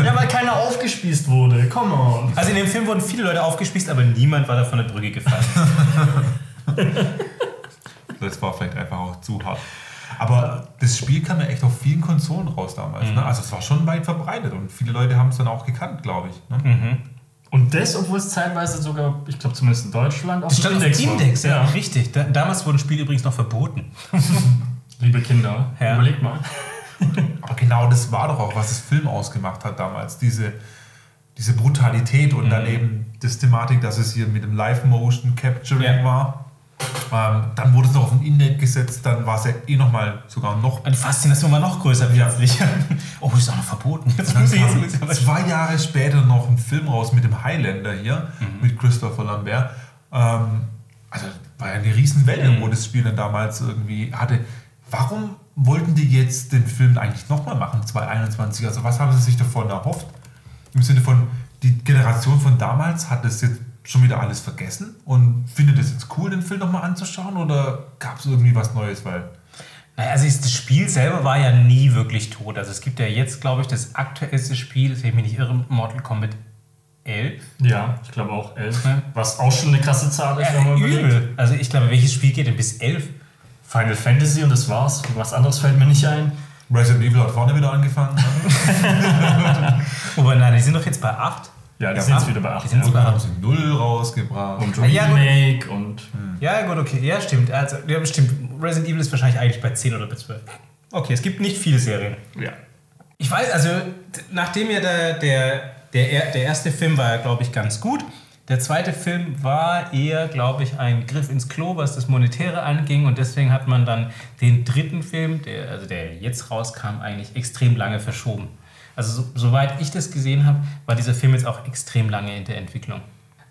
Ja, weil keiner aufgespießt wurde. Come on. Also in dem Film wurden viele Leute aufgespießt, aber niemand war da von der Brücke gefallen. Das war vielleicht einfach auch zu hart. Aber das Spiel kam ja echt auf vielen Konsolen raus damals. Mhm. Ne? Also es war schon weit verbreitet und viele Leute haben es dann auch gekannt, glaube ich. Ne? Mhm. Und das, obwohl es zeitweise sogar, ich glaube zumindest in Deutschland, auf Das stand auf dem dem war. Index, ja, richtig. Da, damals wurden Spiele übrigens noch verboten. Liebe Kinder, Ja. überlegt mal. Aber genau das war doch auch, was das Film ausgemacht hat damals. Diese, diese Brutalität und Mhm. dann eben das Thematik, dass es hier mit dem Live-Motion Capturing Ja. war. Ähm, dann wurde es noch auf den Index gesetzt, dann war es ja eh nochmal sogar noch. Die Faszination war noch größer plötzlich. Oh, das ist auch noch verboten. Jetzt muss ich jetzt zwei Jahre später noch ein Film raus mit dem Highlander hier, Mhm. mit Christopher Lambert. Ähm, also war ja eine Riesenwelle, Mhm. wo das Spiel dann damals irgendwie hatte. Warum wollten die jetzt den Film eigentlich nochmal machen, 2021? Also was haben sie sich davon erhofft? Im Sinne von, die Generation von damals hat das jetzt schon wieder alles vergessen und findet es jetzt cool, den Film nochmal anzuschauen? Oder gab es irgendwie was Neues? Weil Naja, also ist- das Spiel selber war ja nie wirklich tot. Also es gibt ja jetzt, glaube ich, das aktuellste Spiel, wenn ich mich nicht irre, Mortal Kombat 11. Ja, ich glaube auch elf. Ja. Was auch schon eine krasse Zahl ist, wenn man überlegt. übel. Also ich glaube, welches Spiel geht denn bis 11? Final Fantasy und das war's. Was anderes fällt mir nicht ein. Resident Evil hat vorne wieder angefangen. Wobei, nein, die sind doch jetzt bei 8. Ja, die Ja, sind jetzt acht. wieder bei 8. Die sind ja. jetzt bei Dann haben 8. sie Null rausgebracht. Und Ah, ja, gut. Remake und Ja, gut, okay. Ja, stimmt. Also, ja, stimmt. Resident Evil ist wahrscheinlich eigentlich bei 10 oder bei 12. Okay, es gibt nicht viele Serien. ja. Ich weiß, also nachdem ja der, der, der, er- der erste Film war ja, glaube ich, ganz gut. Der zweite Film war eher, glaube ich, ein Griff ins Klo, was das Monetäre anging. Und deswegen hat man dann den dritten Film, der, also der jetzt rauskam, eigentlich extrem lange verschoben. Also so, soweit ich das gesehen habe, war dieser Film jetzt auch extrem lange in der Entwicklung.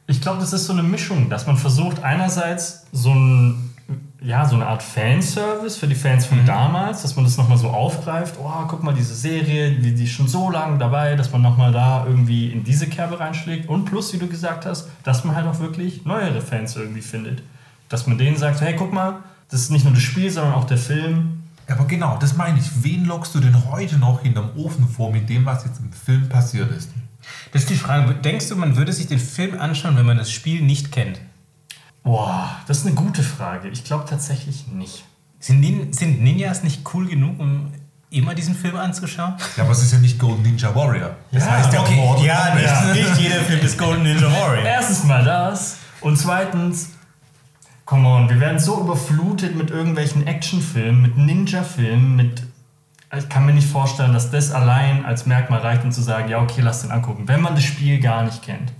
Ich glaube, das ist so eine Mischung, dass man versucht, einerseits so, ein, ja, so eine Art Fanservice für die Fans von damals, dass man das nochmal so aufgreift. Oh, guck mal, diese Serie, die, die ist schon so lange dabei, dass man nochmal da irgendwie in diese Kerbe reinschlägt. Und plus, wie du gesagt hast, dass man halt auch wirklich neuere Fans irgendwie findet. Dass man denen sagt, hey, guck mal, das ist nicht nur das Spiel, sondern auch der Film. Ja, aber genau, das meine ich. Wen lockst du denn heute noch hinterm Ofen vor mit dem, was jetzt im Film passiert ist? Das ist die Frage. Denkst du, man würde sich den Film anschauen, wenn man das Spiel nicht kennt? Boah, das ist eine gute Frage. Ich glaube tatsächlich nicht. Sind, Nin sind Ninjas nicht cool genug, um immer diesen Film anzuschauen? Ja, aber es ist ja nicht Golden Ninja Warrior. Das Ja, heißt ja okay, ja, nicht, nicht jeder Film ist Golden Ninja Warrior. Erstens mal das. Und zweitens, come on, wir werden so überflutet mit irgendwelchen Actionfilmen, mit Ninja-Filmen, mit. Ich kann mir nicht vorstellen, dass das allein als Merkmal reicht, um zu sagen, ja, okay, lass den angucken. Wenn man das Spiel gar nicht kennt.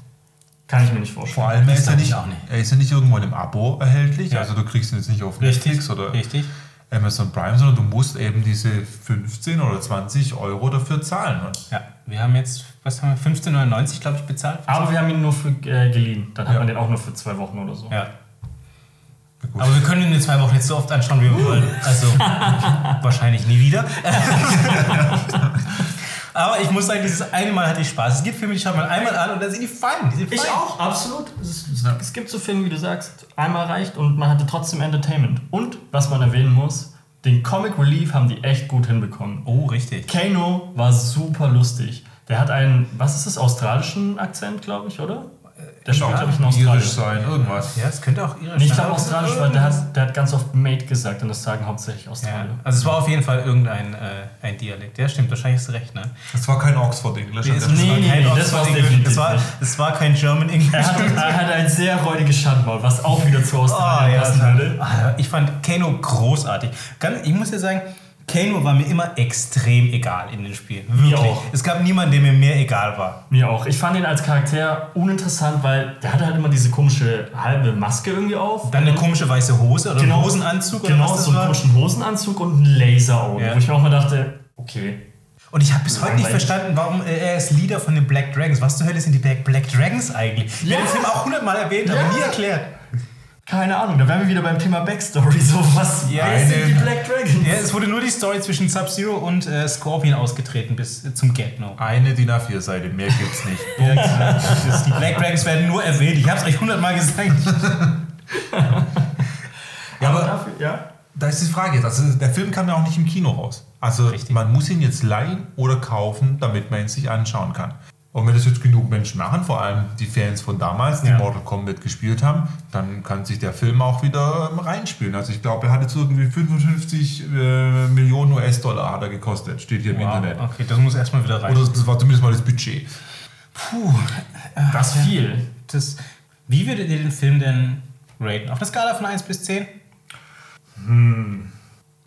Kann ich mir nicht vorstellen. Vor allem, er ist, ja nicht, ich auch nicht. er ist ja nicht irgendwo in einem Abo erhältlich. Ja. Also du kriegst ihn jetzt nicht auf Richtig, Netflix oder richtig. Amazon Prime, sondern du musst eben diese 15 oder 20 Euro dafür zahlen. Ja, wir haben jetzt, was haben wir, 15,99 glaube ich bezahlt. Aber wir haben ihn nur für, äh, geliehen. Dann hat Ja. man den auch nur für zwei Wochen oder so. Ja. Aber wir können ihn in zwei Wochen jetzt so oft anschauen, wie wir wollen. Also wahrscheinlich nie wieder. Aber ich muss sagen, dieses eine Mal hatte ich Spaß. Es gibt Filme, die schaut man einmal an und dann sind die fein. Die sind Ich fein. auch, absolut. Es, Ja. es gibt so Filme, wie du sagst, einmal reicht und man hatte trotzdem Entertainment. Und, was man erwähnen muss, den Comic Relief haben die echt gut hinbekommen. Oh, richtig. Kano war super lustig. Der hat einen, was ist das, australischen Akzent, glaube ich, oder? Der spricht, glaube ich, in irisch sein, irgendwas. Ja, es könnte auch irisch Nee, ich sein. glaube australisch, weil der hat, der hat ganz oft Mate gesagt und das sagen hauptsächlich Ja, Australier. also es war auf jeden Fall irgendein äh, ein Dialekt. Ja, stimmt, wahrscheinlich hast du recht, ne? Das war kein Oxford English. Nee, an der nee, Stelle. nee, kein das English. definitiv Das war, das war kein German English. Er hat, er hat ein sehr räudiges Schandmaul, was auch wieder zu Ah, Australien ja, passen das- würde. Ah, ich fand Kano großartig. Ich muss ja sagen, Kano war mir immer extrem egal in den Spielen. Wirklich. auch. Es gab niemanden, der mir mehr egal war. Mir auch. Ich fand ihn als Charakter uninteressant, weil der hatte halt immer diese komische halbe Maske irgendwie auf. Dann eine komische weiße Hose oder Genau. einen Hosenanzug oder Genau, was das so einen komischen Hosenanzug und ein Laserauge. Ja. Wo ich mir auch mal dachte, okay. Und ich habe bis heute nicht verstanden, warum äh, er ist Leader von den Black Dragons. Was zur Hölle sind die Black, Black Dragons eigentlich? Ja. Ja. den Film auch hundertmal erwähnt, aber Ja. nie erklärt. Keine Ahnung, da wären wir wieder beim Thema Backstory. So was, wer eine- sind die Black Dragons? Ja, es wurde nur die Story zwischen Sub-Zero und äh, Scorpion ausgetreten bis äh, zum Get-No. Eine DIN A4-Seite, mehr gibt's nicht. Ja, das, die Black Dragons werden nur erwähnt. Ich habe es euch hundertmal gesagt. Ja, aber dafür, ja. da ist die Frage jetzt. Also der Film kam ja auch nicht im Kino raus. Also Richtig. man muss ihn jetzt leihen oder kaufen, damit man ihn sich anschauen kann. Und wenn das jetzt genug Menschen machen, vor allem die Fans von damals, die Ja. Mortal Kombat gespielt haben, dann kann sich der Film auch wieder ähm, reinspielen. Also ich glaube, er hat jetzt irgendwie 55 äh, Millionen US-Dollar hat er gekostet, steht hier im Internet. Okay, das muss erstmal wieder rein. Oder das war zumindest mal das Budget. Puh, Das ist viel. das, wie würdet ihr den Film denn raten? Auf einer Skala von 1 bis 10?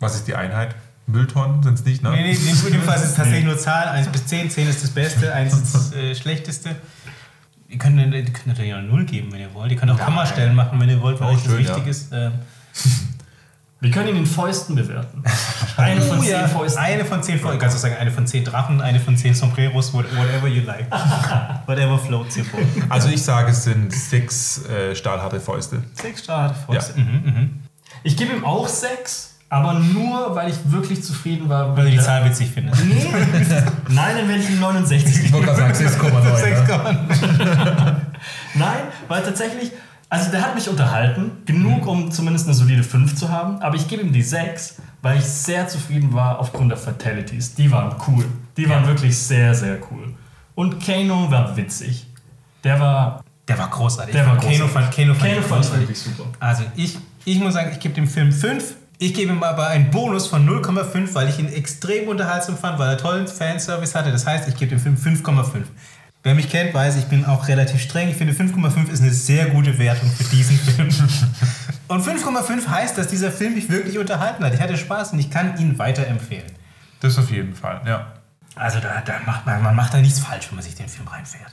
Was ist die Einheit? Mülltonnen sind es nicht, ne? Nee, nee, in dem Fall ist es tatsächlich nur Zahlen. 1 bis 10. 10 ist das Beste, 1 ist das äh, Schlechteste. Ihr könnt, ihr könnt natürlich auch eine 0 geben, wenn ihr wollt. Ihr könnt auch Kommastellen machen, wenn ihr wollt, weil Oh, euch das schön, wichtig ja. ist. Ähm, Wir können ihn in Fäusten bewerten. Eine von Oh zehn ja, Fäusten. Eine von 10 Fäusten. Kannst du sagen, eine von 10 Drachen, eine von 10 Sombreros, what- whatever you like. whatever floats your boat. Also ich sage, es sind sechs äh, stahlharte Fäuste. 6 Start Fäuste. Mhm, mhm. Ich gebe ihm auch sechs, aber nur, weil ich wirklich zufrieden war. Weil du die Zahl witzig findest. Nee. Nein, dann werde ich ihm 69 geben. wollte gerade sagen 6,9. ne? Nein, weil tatsächlich, also der hat mich unterhalten, genug, um zumindest eine solide 5 zu haben, aber ich gebe ihm die 6, weil ich sehr zufrieden war aufgrund der Fatalities. Die waren cool. Die waren wirklich sehr, sehr cool. Und Kano war witzig. Der war. Der war großartig. Der war Kano großartig. fand, Kano fand, Kano ich fand ich großartig. wirklich super. Also ich, ich muss sagen, ich gebe dem Film 5. Ich gebe ihm aber einen Bonus von 0,5, weil ich ihn extrem unterhaltsam fand, weil er tollen Fanservice hatte. Das heißt, ich gebe dem Film 5,5. Wer mich kennt, weiß, ich bin auch relativ streng. Ich finde 5,5 ist eine sehr gute Wertung für diesen Film. Und 5,5 heißt, dass dieser Film mich wirklich unterhalten hat. Ich hatte Spaß und ich kann ihn weiterempfehlen. Das auf jeden Fall, ja. Also da, da macht man, man macht da nichts falsch, wenn man sich den Film reinfährt.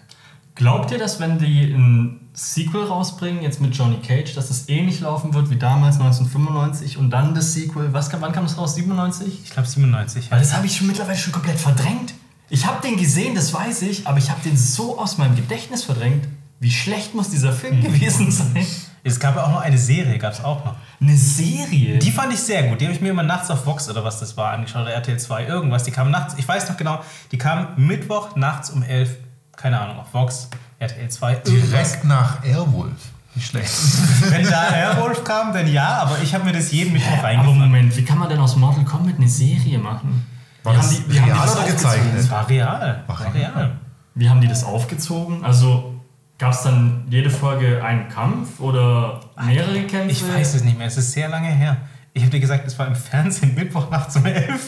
Glaubt ihr, dass wenn die ein Sequel rausbringen, jetzt mit Johnny Cage, dass es ähnlich laufen wird wie damals 1995 und dann das Sequel? Was wann kam das raus? 97? Ich glaube 97. Weil das habe ich schon mittlerweile schon komplett verdrängt. Ich habe den gesehen, das weiß ich, aber ich habe den so aus meinem Gedächtnis verdrängt. Wie schlecht muss dieser Film gewesen sein? Es gab ja auch noch eine Serie, gab es auch noch. Eine Serie. Die fand ich sehr gut. Die habe ich mir immer nachts auf Vox oder was das war angeschaut, oder RTL 2, irgendwas. Die kam nachts, ich weiß noch genau, die kam Mittwoch nachts um 11, keine Ahnung, auf Vox, RTL 2, irgendwas. Direkt nach Airwolf. Nicht schlecht. Wenn da Airwolf kam, dann ja, aber ich habe mir das jeden Mittwoch aber reingefahren. Moment, wie kann man denn aus Mortal Kombat eine Serie machen? War Wie das haben die- wie haben die real das oder aufgezogen? gezeichnet? Das war real. War real. Wie haben die das aufgezogen? Also gab es dann jede Folge einen Kampf oder mehrere Kämpfe? Ich weiß es nicht mehr, es ist sehr lange her. Ich habe dir gesagt, es war im Fernsehen Mittwoch nachts um 11.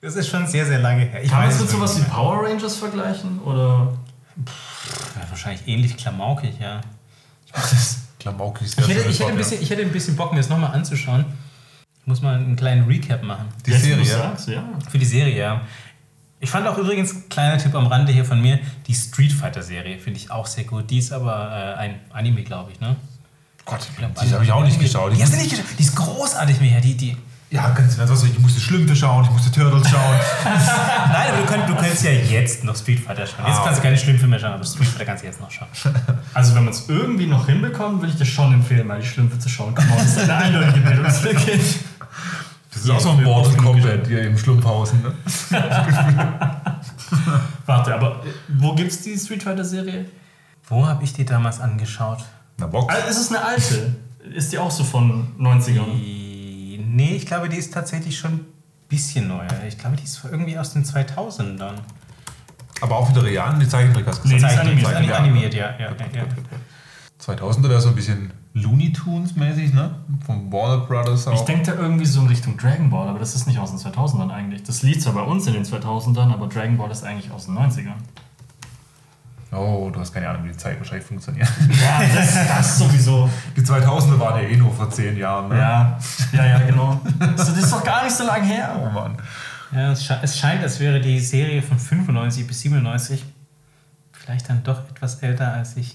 Das ist schon sehr, sehr lange her. Ich Kann man es mit sowas wie Power Rangers vergleichen? Oder Ja, wahrscheinlich ähnlich klamaukig, ja. Klamauk ist Ich hätte, ich, hätte ein bisschen, ich hätte ein bisschen Bock, mir das nochmal anzuschauen. Ich muss mal einen kleinen Recap machen. Die Jetzt, Serie. sagst, ja. Für die Serie, ja. Ich fand auch übrigens, kleiner Tipp am Rande hier von mir, die Street Fighter Serie finde ich auch sehr gut. Die ist aber äh, ein Anime, glaube ich, ne? Gott, glaub, die habe ich auch nicht geschaut. Die hast du nicht geschaut? Die ist großartig, Micha. Die, die. Ja, ganz genau. Also ich musste Schlümpfe schauen, ich musste Turtles schauen. Nein, aber du, könnt, du kannst ja jetzt noch Street Fighter schauen. Jetzt Ah, kannst du keine Schlümpfe mehr schauen, aber Street Fighter kannst du jetzt noch schauen. Also wenn man es irgendwie noch hinbekommt, würde ich dir schon empfehlen, mal die Schlümpfe zu schauen. Come on, das ist eine eindeutige Bildungslücke. Das ist auch so ein Mortal Kombat hier im Schlumpfhausen. Ne? Warte, aber äh, wo gibt's die Street Fighter Serie? Wo habe ich die damals angeschaut? Na, Box. Also, ist es eine alte? Ist die auch so von 90ern? Die, nee, ich glaube, die ist tatsächlich schon ein bisschen neuer. Ich glaube, die ist irgendwie aus den 2000ern. Aber auch wieder real, die Zeichentrick hast du Nee, die ist animiert. Ani- Animiert, ja. ja, ja, ja. 2000er wäre so ein bisschen Looney Tunes mäßig, ne? Von Warner Brothers auch. Ich denke da irgendwie so in Richtung Dragon Ball, aber das ist nicht aus den 2000ern eigentlich. Das liegt zwar bei uns in den 2000ern, aber Dragon Ball ist eigentlich aus den 90ern. Oh, du hast keine Ahnung, wie die Zeit wahrscheinlich funktioniert. Ja, das, das sowieso. Die 2000er waren ja eh nur vor zehn Jahren, ne? Ja, ja, ja, genau. Das ist doch gar nicht so lange her. Oh Mann. Ja, es, sche es scheint, als wäre die Serie von 95 bis 97 vielleicht dann doch etwas älter, als ich,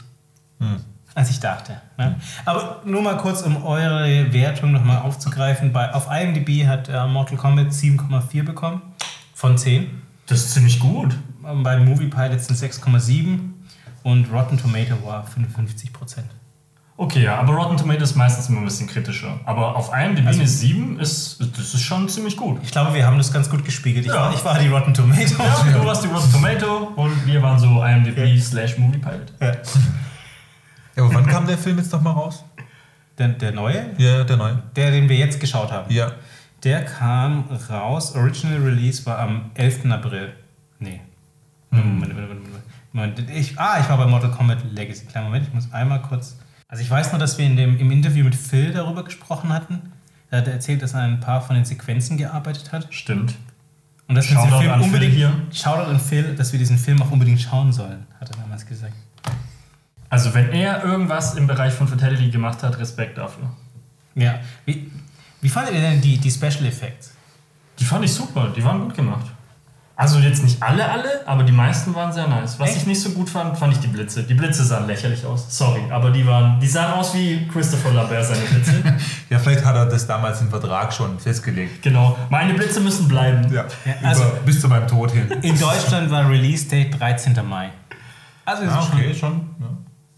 als ich dachte. Ne? Aber nur mal kurz, um eure Wertung nochmal aufzugreifen. Bei, auf IMDb hat äh, Mortal Kombat 7,4 bekommen von 10. Das ist ziemlich gut. Bei Movie Pilot sind 6,7 und Rotten Tomato war 55 Prozent. Okay, ja, aber Rotten Tomatoes ist meistens immer ein bisschen kritischer. Aber auf IMDb eine 7 ist, das ist schon ziemlich gut. Ich glaube, wir haben das ganz gut gespiegelt. Ich, Ja. war, ich war die Rotten Tomato. Ja, du warst die Rotten Tomato und wir waren so IMDb slash Movie Pilot. Ja, aber wann kam der Film jetzt nochmal raus? Der, der neue, Ja, der neue. der, den wir jetzt geschaut haben. Ja. Der kam raus, Original Release war am 11. April. Nee. Moment, Moment, Moment, Moment. Moment. Ich, ah, ich war bei Mortal Kombat Legacy. Kleinen Moment, ich muss einmal kurz. Also ich weiß nur, dass wir in dem, im Interview mit Phil darüber gesprochen hatten. Da hat er erzählt, dass er an ein paar von den Sequenzen gearbeitet hat. Stimmt. Und dass wir diesen Film an Phil unbedingt, hier. Shoutout an Phil, dass wir diesen Film auch unbedingt schauen sollen, hat er damals gesagt. Also wenn er irgendwas im Bereich von Fatality gemacht hat, Respekt dafür. Ja. Wie, wie fandet ihr denn die, die Special Effects? Die fand ich super, die waren gut gemacht. Also jetzt nicht alle, alle, aber die meisten waren sehr nice. Was Echt? ich nicht so gut fand, fand ich die Blitze. Die Blitze sahen lächerlich aus. Sorry, aber die waren, die sahen aus wie Christopher Lambert seine Blitze. Ja, vielleicht hat er das damals im Vertrag schon festgelegt. genau. Meine Blitze müssen bleiben. Ja, also- über, bis zu meinem Tod hin. In Deutschland war Release Date 13. Mai. Also ist Ah, es schon okay, schon. Ja.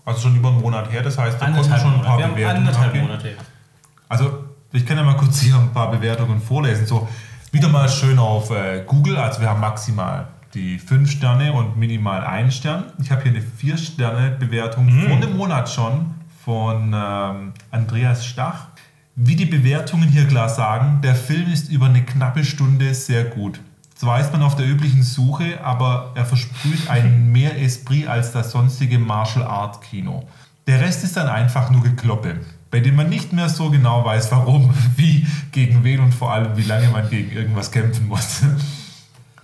Also schon über einen Monat her, das heißt, da konnten schon ein Monate. paar Wir haben Bewertungen anderthalb. Monate. Also, ich kann ja mal kurz hier ein paar Bewertungen vorlesen. So, wieder mal schön auf äh, Google. Also, wir haben maximal die 5 Sterne und minimal 1 Stern. Ich habe hier eine 4-Sterne-Bewertung Mhm. vor einem Monat schon von ähm, Andreas Stach. Wie die Bewertungen hier klar sagen, der Film ist über eine knappe Stunde sehr gut. Zwar ist man auf der üblichen Suche, aber er versprüht einen mehr Esprit als das sonstige Martial Art Kino. Der Rest ist dann einfach nur Gekloppe, bei dem man nicht mehr so genau weiß, warum, wie, gegen wen und vor allem, wie lange man gegen irgendwas kämpfen muss.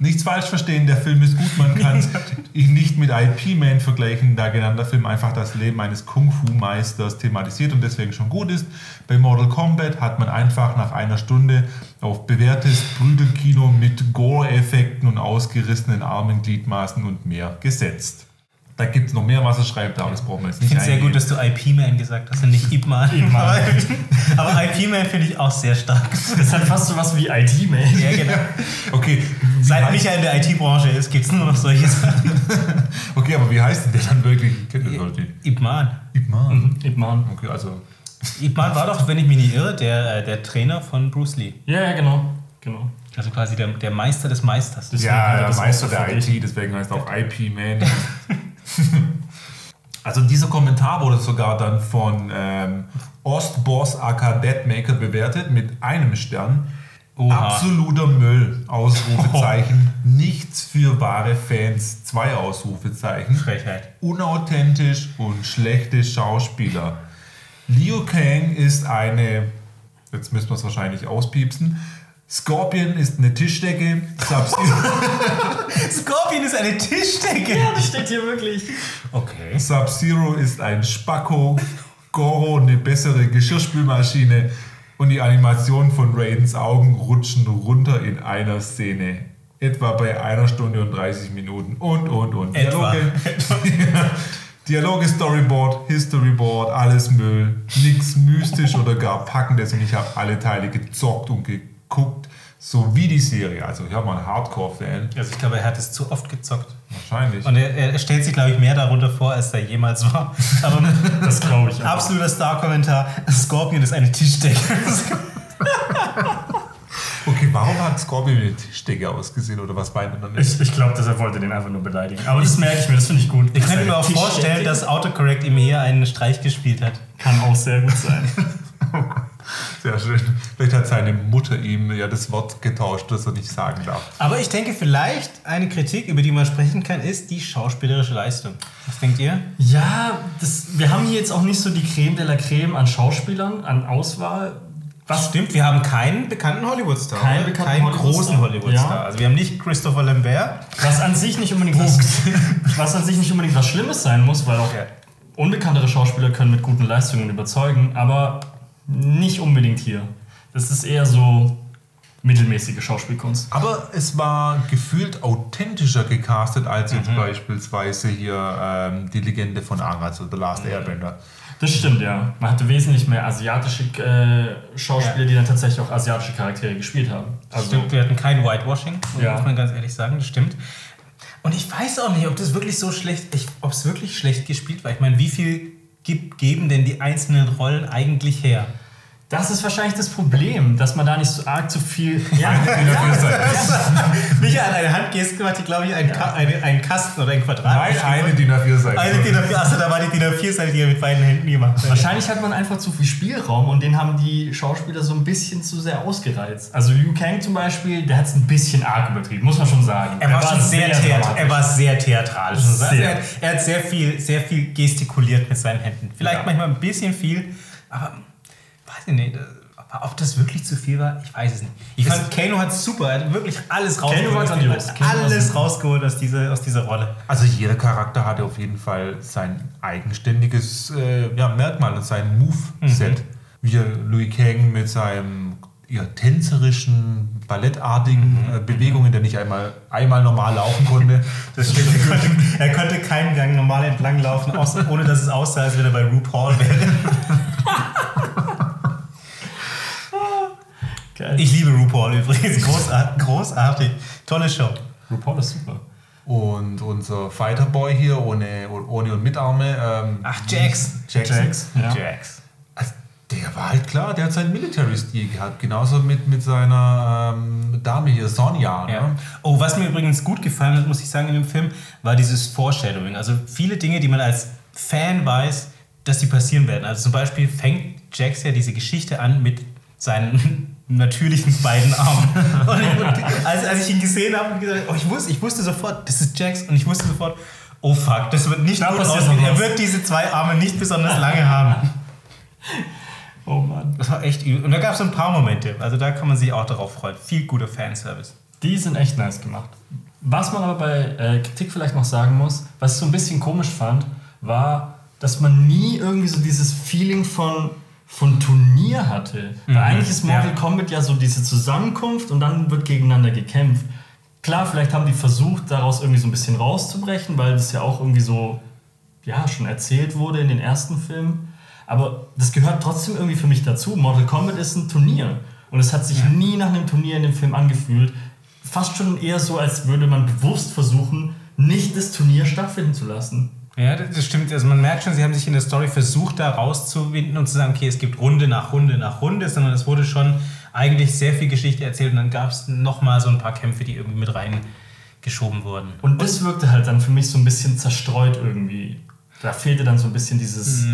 Nichts falsch verstehen, der Film ist gut, man kann ihn nicht mit IP Man vergleichen, da genannter Film einfach das Leben eines Kung-Fu-Meisters thematisiert und deswegen schon gut ist. Bei Mortal Kombat hat man einfach nach einer Stunde auf bewährtes Prügelkino mit Gore-Effekten und ausgerissenen Armen, Gliedmaßen und mehr gesetzt. Da gibt es noch mehr, was er schreibt, aber das brauchen wir jetzt Ich nicht finde es sehr gut, dass du IP-Man gesagt hast und nicht Ip Man. Ip Man. Aber IP-Man finde ich auch sehr stark. Das hat fast so was wie IT-Man. Ja, genau. Okay, Seit heißt- Michael in der IT-Branche ist, gibt es nur noch solche Sachen. okay, aber wie heißt denn der dann wirklich? Ich kenne den Leute. Ip Man. Ip Man. Ip Man. Okay, also Ip Man war doch, wenn ich mich nicht irre, der, äh, der Trainer von Bruce Lee. Ja, ja, genau. genau. Also quasi der, der Meister des Meisters. Deswegen Ja, der Meister der. IT, deswegen heißt er auch IP Man. also dieser Kommentar wurde sogar dann von ähm, Ostboss AK Deadmaker bewertet mit einem Stern. Oha. Absoluter Müll, Ausrufezeichen. Nichts für wahre Fans, zwei Ausrufezeichen. Frechheit. Unauthentisch und schlechte Schauspieler. Liu Kang ist eine, jetzt müssen wir es wahrscheinlich auspiepsen. Scorpion ist eine Tischdecke. Sub-Zero Scorpion ist eine Tischdecke. Ja, das steht hier wirklich. Okay. Sub-Zero ist ein Spacko, Goro eine bessere Geschirrspülmaschine und die Animationen von Raidens Augen rutschen runter in einer Szene. Etwa bei einer Stunde und 30 Minuten und, und, und. Etwa. Dialoge, Dialoge, Storyboard, Historyboard, alles Müll. Nix mystisch oder gar packendes und ich habe alle Teile gezockt und geguckt, so wie die Serie. Also ich habe mal einen Hardcore-Fan, Also ich glaube, er hat es zu oft gezockt. wahrscheinlich. Und er, er stellt sich, glaube ich, mehr darunter vor, als er jemals war. Aber Das glaube ich. auch. absoluter Star-Kommentar. Scorpion ist eine Tischdecke. Okay, warum hat Scorpion mit Tischdecke ausgesehen oder was meint man damit? Ich, ich glaube, dass er wollte den einfach nur beleidigen. Aber das merke ich mir, das finde ich gut. Ich könnte mir auch vorstellen, dass Autocorrect ihm hier einen Streich gespielt hat. Kann auch sehr gut sein. Sehr schön. Vielleicht hat seine Mutter ihm ja das Wort getauscht, das er nicht sagen darf. Aber ich denke, vielleicht eine Kritik, über die man sprechen kann, ist die schauspielerische Leistung. Was denkt ihr? Ja, das, wir haben hier jetzt auch nicht so die Creme de la Creme an Schauspielern, an Auswahl. Was Stimmt, wir haben keinen bekannten Hollywood-Star. Keinen bekannten keinen Hollywood-Star. großen Hollywood-Star. Ja. Also wir haben nicht Christopher Lambert. Was an sich nicht unbedingt was, was an sich nicht unbedingt was Schlimmes sein muss, weil auch Ja. unbekanntere Schauspieler können mit guten Leistungen überzeugen, aber nicht unbedingt hier. Das ist eher so mittelmäßige Schauspielkunst. Aber es war gefühlt authentischer gecastet als jetzt beispielsweise hier ähm, die Legende von Aang, also The Last Airbender. Das stimmt, ja. Man hatte wesentlich mehr asiatische äh, Schauspieler, Ja. die dann tatsächlich auch asiatische Charaktere gespielt haben. Also, Stimmt, wir hatten kein Whitewashing, Ja. muss man ganz ehrlich sagen, das stimmt. Und ich weiß auch nicht, ob das wirklich so schlecht, ob es wirklich schlecht gespielt war. Ich meine, wie viel gibt, geben denn die einzelnen Rollen eigentlich her? Das ist wahrscheinlich das Problem, dass man da nicht so arg zu viel. Ja, er- Michael an eine Handgeste gemacht, die, glaube ich, einen, Ka eine, einen Kasten oder ein Quadrat. Nein, eine hat. DIN A4-Seite. Eine DIN A4, achso, da war die DIN A4-Seite, die er mit beiden Händen gemacht hat. Wahrscheinlich hat man einfach zu viel Spielraum und den haben die Schauspieler so ein bisschen zu sehr ausgereizt. Also Liu Kang zum Beispiel, der hat es ein bisschen arg übertrieben, muss man schon sagen. Er war, schon sehr, dramatisch. er war sehr theatralisch. Also Sehr. er, hat, er hat sehr viel, sehr viel gestikuliert mit seinen Händen. Vielleicht Ja. manchmal ein bisschen viel, aber weiß ich nicht. Aber ob das wirklich zu viel war, ich weiß es nicht. Ich fand, Kano hat super, er hat wirklich alles rausgeholt. Kano war Alles super. rausgeholt aus dieser, aus dieser Rolle. Also jeder Charakter hatte auf jeden Fall sein eigenständiges äh, ja, Merkmal und sein Move-Set. Wie Louis Kang mit seinem ja, tänzerischen, ballettartigen äh, Bewegungen, der nicht einmal, einmal normal laufen konnte. Das stimmt. Er konnte, er konnte keinen Gang normal entlang laufen, außer, ohne dass es aussah, als wenn er bei RuPaul wäre. Geil. Ich liebe RuPaul übrigens. Großartig. großartig. Tolle Show. RuPaul ist super. Und unser Fighterboy hier ohne, ohne und mit Arme. Ähm, Ach, Jax. Jackson. Jax, ja. Jax. Also, der war halt klar, der hat seinen Military-Stil gehabt. Genauso mit, mit seiner ähm, Dame hier, Sonja. Ja. Ne? Oh, was mir übrigens gut gefallen hat, muss ich sagen, in dem Film, war dieses Foreshadowing. Also viele Dinge, die man als Fan weiß, dass die passieren werden. Also zum Beispiel fängt Jax ja diese Geschichte an mit seinen natürlichen beiden Armen. Und ich, als, als ich ihn gesehen habe, und gesagt, oh, ich, wusste, ich wusste sofort, das ist Jax. Und ich wusste sofort, oh fuck, das wird nicht Da gut ausgehen. Er wird diese zwei Arme nicht besonders lange haben. Oh Mann. Das war echt übel. Und da gab es so ein paar Momente. Also da kann man sich auch darauf freuen. Viel guter Fanservice. Die sind echt nice gemacht. Was man aber bei äh, Kritik vielleicht noch sagen muss, was ich so ein bisschen komisch fand, war, dass man nie irgendwie so dieses Feeling von, von Turnier hatte. Weil eigentlich ist Mortal ja. Kombat ja so diese Zusammenkunft und dann wird gegeneinander gekämpft. Klar, vielleicht haben die versucht, daraus irgendwie so ein bisschen rauszubrechen, weil das ja auch irgendwie so, ja, schon erzählt wurde in den ersten Filmen. Aber das gehört trotzdem irgendwie für mich dazu. Mortal Kombat ist ein Turnier. Und es hat sich nie nach einem Turnier in dem Film angefühlt. Fast schon eher so, als würde man bewusst versuchen, nicht das Turnier stattfinden zu lassen. Ja, das stimmt. Also man merkt schon, sie haben sich in der Story versucht, da rauszuwinden und zu sagen, okay, es gibt Runde nach Runde nach Runde, sondern es wurde schon eigentlich sehr viel Geschichte erzählt und dann gab es nochmal so ein paar Kämpfe, die irgendwie mit reingeschoben wurden. Und das wirkte halt dann für mich so ein bisschen zerstreut irgendwie. Da fehlte dann so ein bisschen dieses.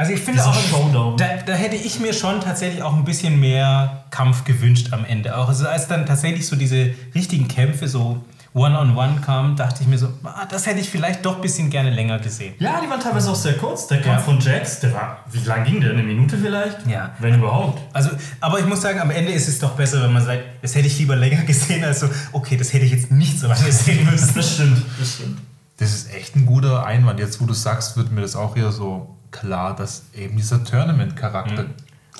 Also ich finde auch, Showdown. Da, da hätte ich mir schon tatsächlich auch ein bisschen mehr Kampf gewünscht am Ende. Auch also als dann tatsächlich so diese richtigen Kämpfe so One-on-One kamen, dachte ich mir so, ah, das hätte ich vielleicht doch ein bisschen gerne länger gesehen. Ja, die waren teilweise auch sehr kurz. Der Kampf Ja. von Jax, der war. Wie lang ging der? Eine Minute vielleicht? Ja. Wenn überhaupt. Also, aber ich muss sagen, am Ende ist es doch besser, wenn man sagt, das hätte ich lieber länger gesehen, als so, okay, das hätte ich jetzt nicht so lange sehen müssen. Das stimmt, das stimmt. Das ist echt ein guter Einwand. Jetzt, wo du sagst, wird mir das auch eher so klar, dass eben dieser Tournament-Charakter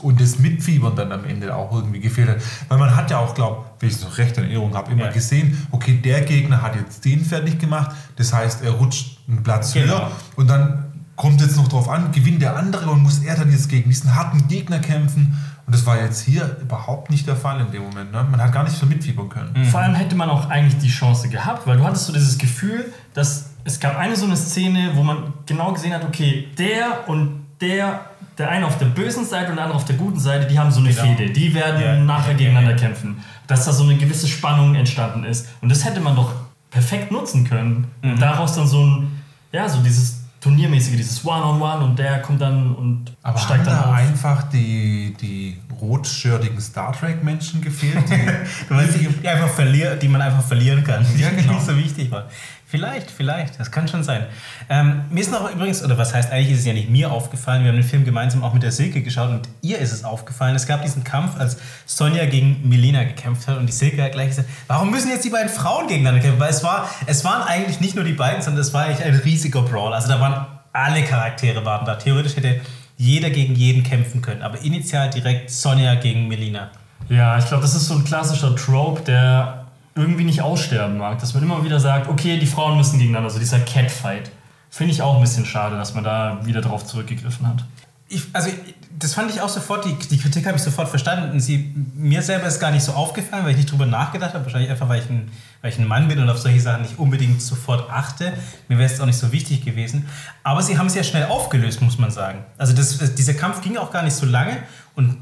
und das Mitfiebern dann am Ende auch irgendwie gefehlt hat. Weil man hat ja auch, glaube wenn ich es noch recht in Erinnerung habe, immer Ja. gesehen, okay, der Gegner hat jetzt den fertig gemacht, das heißt, er rutscht einen Platz Genau. höher und dann kommt jetzt noch drauf an, gewinnt der andere und muss er dann jetzt gegen diesen harten Gegner kämpfen. Und das war jetzt hier überhaupt nicht der Fall in dem Moment. Ne? Man hat gar nicht so mitfiebern können. Vor allem hätte man auch eigentlich die Chance gehabt, weil du hattest so dieses Gefühl, dass es gab eine so eine Szene, wo man genau gesehen hat, okay, der und der, der eine auf der bösen Seite und der andere auf der guten Seite, die haben so eine Genau. Fehde, die werden Ja. nachher Ja, gegeneinander ja. kämpfen. Dass da so eine gewisse Spannung entstanden ist. Und das hätte man doch perfekt nutzen können. Mhm. Daraus dann so ein, ja, so dieses Turniermäßige, dieses One-on-One und der kommt dann und Aber steigt haben dann da auf. einfach die, die rotschirtigen Star Trek-Menschen gefehlt? Die, die, die, einfach verlier, die man einfach verlieren kann, die Ja, genau. nicht so wichtig war. Vielleicht, vielleicht, das kann schon sein. Ähm, mir ist noch übrigens, oder was heißt, eigentlich ist es ja nicht mir aufgefallen, wir haben den Film gemeinsam auch mit der Silke geschaut und ihr ist es aufgefallen, es gab diesen Kampf, als Sonja gegen Milena gekämpft hat und die Silke hat gleich gesagt, warum müssen jetzt die beiden Frauen gegeneinander kämpfen? Weil es, war, es waren eigentlich nicht nur die beiden, sondern es war eigentlich ein riesiger Brawl. Also da waren alle Charaktere waren da. Theoretisch hätte jeder gegen jeden kämpfen können, aber initial direkt Sonja gegen Melina. Ja, ich glaube, das ist so ein klassischer Trope, der irgendwie nicht aussterben mag. Dass man immer wieder sagt, okay, die Frauen müssen gegeneinander, so dieser Catfight. Finde ich auch ein bisschen schade, dass man da wieder drauf zurückgegriffen hat. Ich, also das fand ich auch sofort, die, die Kritik habe ich sofort verstanden. Sie, mir selber ist gar nicht so aufgefallen, weil ich nicht drüber nachgedacht habe. Wahrscheinlich einfach, weil ich, ein, weil ich ein Mann bin und auf solche Sachen nicht unbedingt sofort achte. Mir wäre es auch nicht so wichtig gewesen. Aber sie haben es ja schnell aufgelöst, muss man sagen. Also das, dieser Kampf ging auch gar nicht so lange und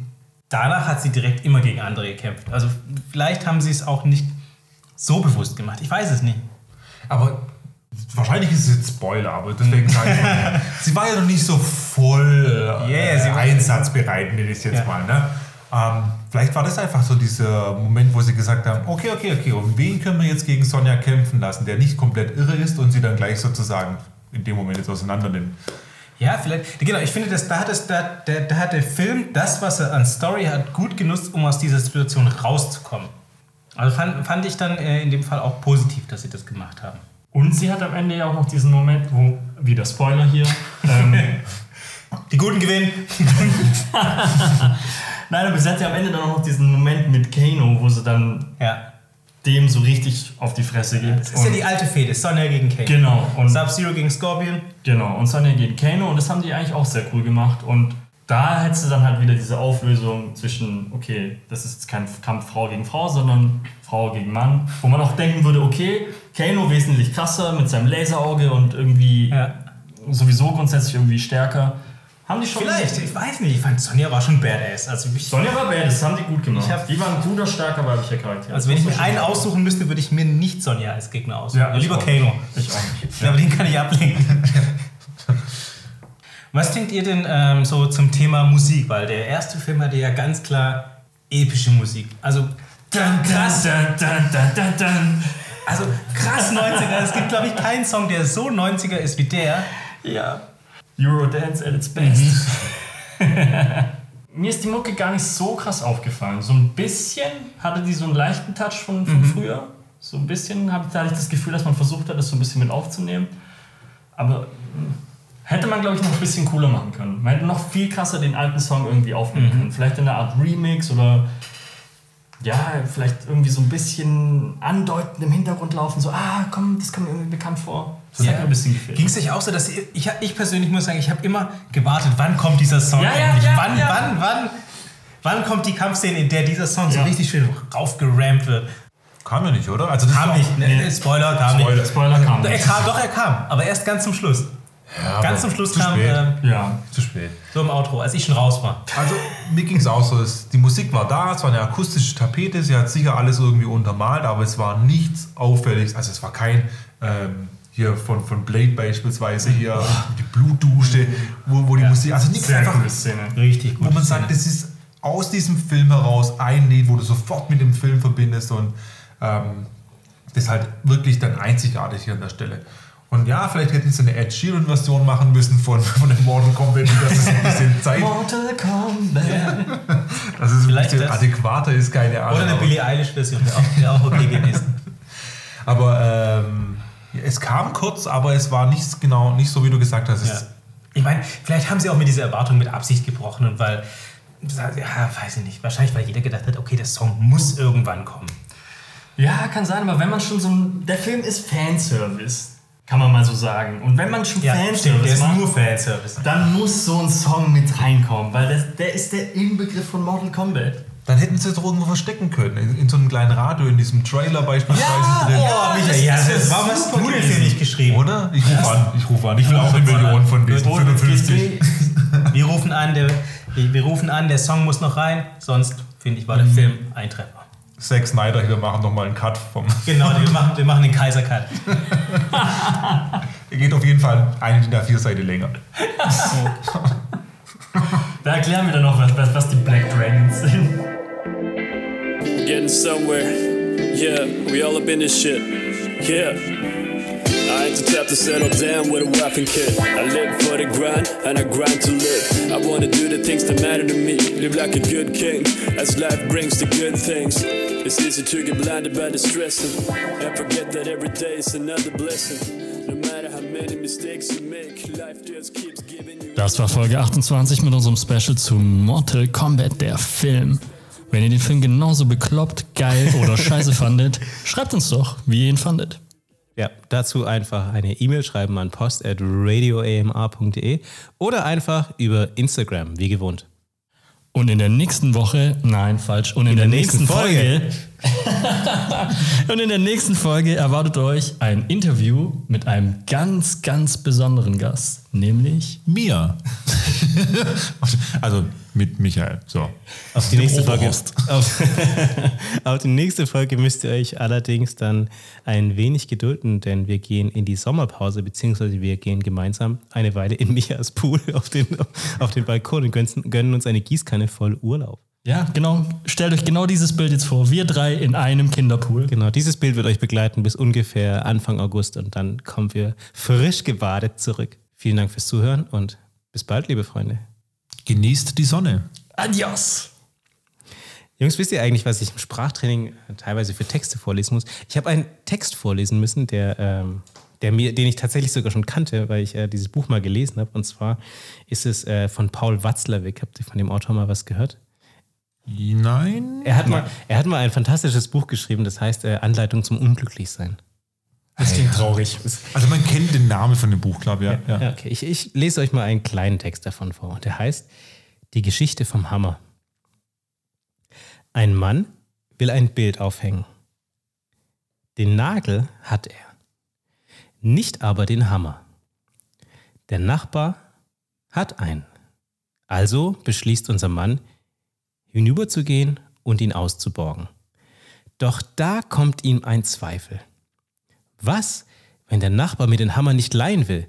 danach hat sie direkt immer gegen andere gekämpft. Also vielleicht haben sie es auch nicht so bewusst gemacht. Ich weiß es nicht. Aber wahrscheinlich ist es jetzt Spoiler, aber deswegen sage ich mal, sie war ja noch nicht so voll äh, Yeah, einsatzbereit, nenne ich es jetzt Ja. mal. Ne? Ähm, vielleicht war das einfach so dieser Moment, wo sie gesagt haben, okay, okay, okay, und wen können wir jetzt gegen Sonja kämpfen lassen, der nicht komplett irre ist und sie dann gleich sozusagen in dem Moment jetzt auseinander nimmt. Ja, vielleicht. Genau, ich finde, dass da hat, es, da, da, da hat der Film das, was er an Story hat, gut genutzt, um aus dieser Situation rauszukommen. Also fand, fand ich dann äh, in dem Fall auch positiv, dass sie das gemacht haben. Und sie hat am Ende ja auch noch diesen Moment, wo, wieder Spoiler hier, ähm, Die Guten gewinnen. nein, aber sie hat ja am Ende dann auch noch diesen Moment mit Kano, wo sie dann Ja. dem so richtig auf die Fresse geht. Das ist ja die alte Fehde. Sonja gegen Kane. Genau, und Sub-Zero gegen Scorpion. Genau, und Sonja gegen Kano und das haben die eigentlich auch sehr cool gemacht. Und da hättest du dann halt wieder diese Auflösung zwischen, okay, das ist jetzt kein Kampf Frau gegen Frau, sondern Frau gegen Mann, wo man auch denken würde, okay, Kano wesentlich krasser mit seinem Laserauge und irgendwie Ja. sowieso grundsätzlich irgendwie stärker. Haben die schon. Vielleicht, ich weiß nicht. Ich fand Sonja war schon badass. Also, Sonja war bad, das haben die gut gemacht. Hab- die waren ein guter, starker weiblicher Charakter. also wenn ich mir einen aussuchen müsste, würde ich mir nicht Sonja als Gegner aussuchen. Ja, lieber auch. Kano. Ich auch nicht. Aber den kann ich ablehnen. Was denkt ihr denn ähm, so zum Thema Musik? Weil der erste Film hatte ja ganz klar epische Musik. Also Dun, krass, dun, also krass 90er. Es gibt, glaube ich, keinen Song, der so 90er ist wie der. Ja. Eurodance at its best. Mir ist die Mucke gar nicht so krass aufgefallen. So ein bisschen hatte die so einen leichten Touch von, von früher. So ein bisschen habe ich da hatte ich das Gefühl, dass man versucht hat, das so ein bisschen mit aufzunehmen. Aber mh, hätte man, glaube ich, noch ein bisschen cooler machen können. Man hätte noch viel krasser den alten Song irgendwie aufnehmen können. Vielleicht in einer Art Remix oder ja, vielleicht irgendwie so ein bisschen andeutend im Hintergrund laufen. So, ah, komm, das kommt mir irgendwie bekannt vor. Das hat mir ein bisschen gefehlt. Ging es euch auch so, dass ihr, ich, ich persönlich muss sagen, ich habe immer gewartet, wann kommt dieser Song Ja, ja, endlich? ja, wann, ja. wann, wann, wann kommt die Kampfszene, in der dieser Song so Ja. richtig schön raufgerammt wird? Kam ja nicht, oder? Also das Kam nicht, ne? Spoiler, kam Spoiler. nicht. Spoiler kam. Er kam, doch, er kam, aber erst ganz zum Schluss. Ja, Ganz zum Schluss zu kam spät. ähm, Ja, zu spät. so im Outro, als ich schon raus war. Also mir ging es auch so, es, die Musik war da, es war eine akustische Tapete, sie hat sicher alles irgendwie untermalt, aber es war nichts Auffälliges. Also es war kein ähm, hier von, von Blade beispielsweise hier die Blutdusche, wo, wo die Ja. Musik, also nichts sehr einfach. Richtig gut. wo man sagt, das ist aus diesem Film heraus ein Lied, wo du sofort mit dem Film verbindest und ähm, das ist halt wirklich dann einzigartig hier an der Stelle. Und ja, vielleicht hätten sie eine Ed Sheeran-Version machen müssen von, von dem Mortal Kombat, dass es ein bisschen Zeit, Mortal Kombat. dass es ein Vielleicht bisschen das. adäquater ist, keine Ahnung. Oder eine Billie Eilish-Version, wäre auch, wär auch okay gewesen. Aber ähm, es kam kurz, aber es war nicht genau, nicht so wie du gesagt hast. Ja. Ich meine, vielleicht haben sie auch mit dieser Erwartung mit Absicht gebrochen und weil, ja, weiß ich nicht, wahrscheinlich weil jeder gedacht hat, okay, der Song muss irgendwann kommen. Ja, kann sein, aber wenn man schon so ein. Der Film ist Fanservice, kann man mal so sagen. Und wenn man schon Ja, stimmt, der Fanservice ist macht, nur Fanservice. dann muss so ein Song mit reinkommen, weil das, der ist der Inbegriff von Mortal Kombat. Dann hätten sie es doch irgendwo verstecken können. In, in so einem kleinen Radio, in diesem Trailer beispielsweise drin. Oh, Michael, ja, das, warum hast du den Film nicht geschrieben? Oder? Ich rufe an, ich rufe an. Ich will auch eine Million von diesen Wo 55. Wir rufen an, der, wir rufen an, der Song muss noch rein, sonst, finde ich, war der Film ein Treffer. Zack Snyder hier machen nochmal einen Cut vom. Genau, wir machen, wir machen den Kaiser-Cut. Er geht auf jeden Fall eine DIN A4-Seite länger. Da erklären wir dann noch, was, was, was die Black Dragons sind. Getting somewhere. Yeah, we all up in this shit. Yeah. I ain't the type to settle down with a wife and kid. I live for the grind and I grind to live. I wanna do the things that matter to me. Live like a good king as life brings the good things. It's easy to get blinded by the stressing and forget that every day is another blessing. No matter how many mistakes you make, life just keeps giving you. Das war Folge 28 mit unserem Special zu Mortal Kombat, der Film. Wenn ihr den Film genauso bekloppt, geil oder scheiße fandet, schreibt uns doch, wie ihr ihn fandet. Ja, dazu einfach eine E-Mail schreiben an post.radioamr.de oder einfach über Instagram, wie gewohnt. Und in der nächsten Woche, nein, falsch, und in, der, der nächsten, nächsten Folge, Folge Und in der nächsten Folge erwartet euch ein Interview mit einem ganz, ganz besonderen Gast, nämlich Mir. also mit Michael. So. Auf die, nächste Folge, auf, auf die nächste Folge müsst ihr euch allerdings dann ein wenig gedulden, denn wir gehen in die Sommerpause, beziehungsweise wir gehen gemeinsam eine Weile in Michas Pool auf den, auf den Balkon und gönnen, gönnen uns eine Gießkanne voll Urlaub. Ja, genau. Stellt euch genau dieses Bild jetzt vor. Wir drei in einem Kinderpool. Genau, dieses Bild wird euch begleiten bis ungefähr Anfang August und dann kommen wir frisch gebadet zurück. Vielen Dank fürs Zuhören und bis bald, liebe Freunde. Genießt die Sonne. Adios. Jungs, wisst ihr eigentlich, was ich im Sprachtraining teilweise für Texte vorlesen muss? Ich habe einen Text vorlesen müssen, der, ähm, der mir, den ich tatsächlich sogar schon kannte, weil ich äh, dieses Buch mal gelesen habe. Und zwar ist es äh, von Paul Watzlawick. Habt ihr von dem Autor mal was gehört? Nein. Er hat, mal, er hat mal ein fantastisches Buch geschrieben, das heißt äh, Anleitung zum Unglücklichsein. Das klingt traurig. Also man kennt den Namen von dem Buch, glaube ich. Ja. Ja. Ja, okay. Ich, ich lese euch mal einen kleinen Text davon vor. Und der heißt Die Geschichte vom Hammer. Ein Mann will ein Bild aufhängen. Den Nagel hat er, nicht aber den Hammer. Der Nachbar hat einen. Also beschließt unser Mann, hinüberzugehen und ihn auszuborgen. Doch da kommt ihm ein Zweifel. Was, wenn der Nachbar mir den Hammer nicht leihen will?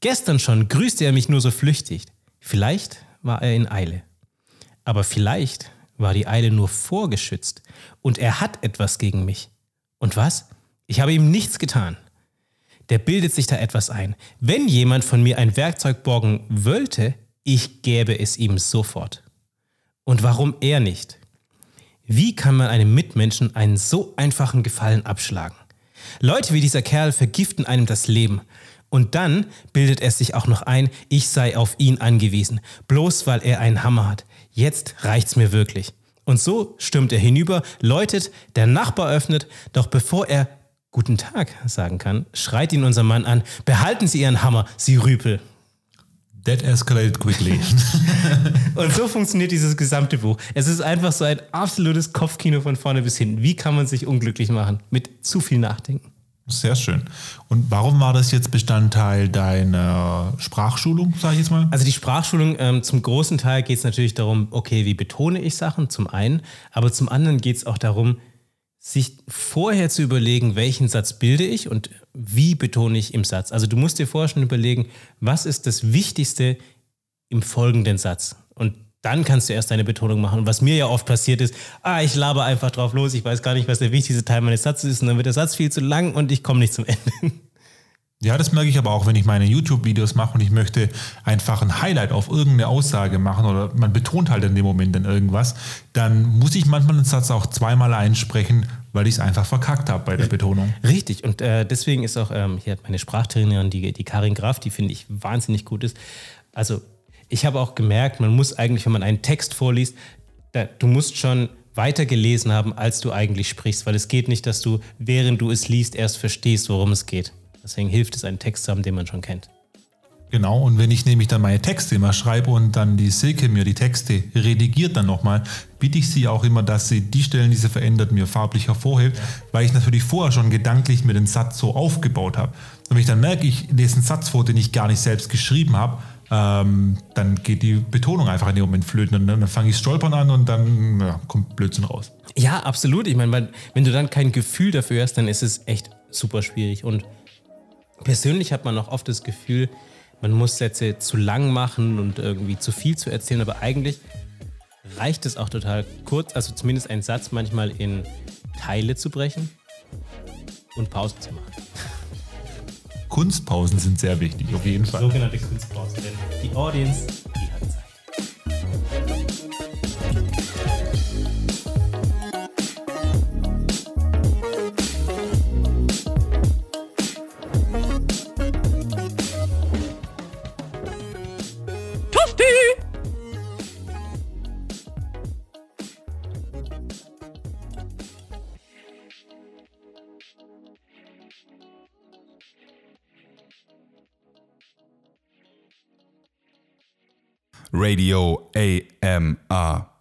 Gestern schon grüßte er mich nur so flüchtig. Vielleicht war er in Eile. Aber vielleicht war die Eile nur vorgeschützt und er hat etwas gegen mich. Und was? Ich habe ihm nichts getan. Der bildet sich da etwas ein. Wenn jemand von mir ein Werkzeug borgen wollte, ich gäbe es ihm sofort. Und warum er nicht? Wie kann man einem Mitmenschen einen so einfachen Gefallen abschlagen? Leute wie dieser Kerl vergiften einem das Leben. Und dann bildet er sich auch noch ein, ich sei auf ihn angewiesen, bloß weil er einen Hammer hat. Jetzt reicht's mir wirklich. Und so stürmt er hinüber, läutet, der Nachbar öffnet, doch bevor er Guten Tag sagen kann, schreit ihn unser Mann an, behalten Sie Ihren Hammer, Sie Rüpel. That escalated quickly. Und so funktioniert dieses gesamte Buch. Es ist einfach so ein absolutes Kopfkino von vorne bis hinten. Wie kann man sich unglücklich machen? Mit zu viel Nachdenken. Sehr schön. Und warum war das jetzt Bestandteil deiner Sprachschulung, sage ich jetzt mal? Also die Sprachschulung, ähm, zum großen Teil geht es natürlich darum, okay, wie betone ich Sachen, zum einen, aber zum anderen geht es auch darum, sich vorher zu überlegen, welchen Satz bilde ich und wie betone ich im Satz. Also du musst dir vorher schon überlegen, was ist das Wichtigste im folgenden Satz. Und dann kannst du erst deine Betonung machen. Und was mir ja oft passiert ist, ah, ich laber einfach drauf los, ich weiß gar nicht, was der wichtigste Teil meines Satzes ist. Und dann wird der Satz viel zu lang und ich komme nicht zum Ende. Ja, das merke ich aber auch, wenn ich meine YouTube-Videos mache und ich möchte einfach ein Highlight auf irgendeine Aussage machen oder man betont halt in dem Moment dann irgendwas, dann muss ich manchmal einen Satz auch zweimal einsprechen, weil ich es einfach verkackt habe bei der Betonung. Richtig, und äh, deswegen ist auch ähm, hier hat meine Sprachtrainerin, die, die Karin Graf, die finde ich wahnsinnig gut ist. Also ich habe auch gemerkt, man muss eigentlich, wenn man einen Text vorliest, da, du musst schon weiter gelesen haben, als du eigentlich sprichst, weil es geht nicht, dass du, während du es liest, erst verstehst, worum es geht. Deswegen hilft es, einen Text zu haben, den man schon kennt. Genau, und wenn ich nämlich dann meine Texte immer schreibe und dann die Silke mir die Texte redigiert dann nochmal, bitte ich sie auch immer, dass sie die Stellen, die sie verändert, mir farblich hervorhebt, weil ich natürlich vorher schon gedanklich mir den Satz so aufgebaut habe. Und wenn ich dann merke, ich lese einen Satz vor, den ich gar nicht selbst geschrieben habe, ähm, dann geht die Betonung einfach in dem Moment flöten und dann, dann fange ich stolpern an und dann ja, kommt Blödsinn raus. Ja, absolut. Ich meine, wenn du dann kein Gefühl dafür hast, dann ist es echt super schwierig. Und persönlich hat man auch oft das Gefühl, man muss Sätze zu lang machen und irgendwie zu viel zu erzählen, aber eigentlich reicht es auch total kurz, also zumindest einen Satz manchmal in Teile zu brechen und Pausen zu machen. Kunstpausen sind sehr wichtig, auf jeden Fall. Sogenannte Kunstpausen, denn die Audience, die hat Zeit. Radio AMR.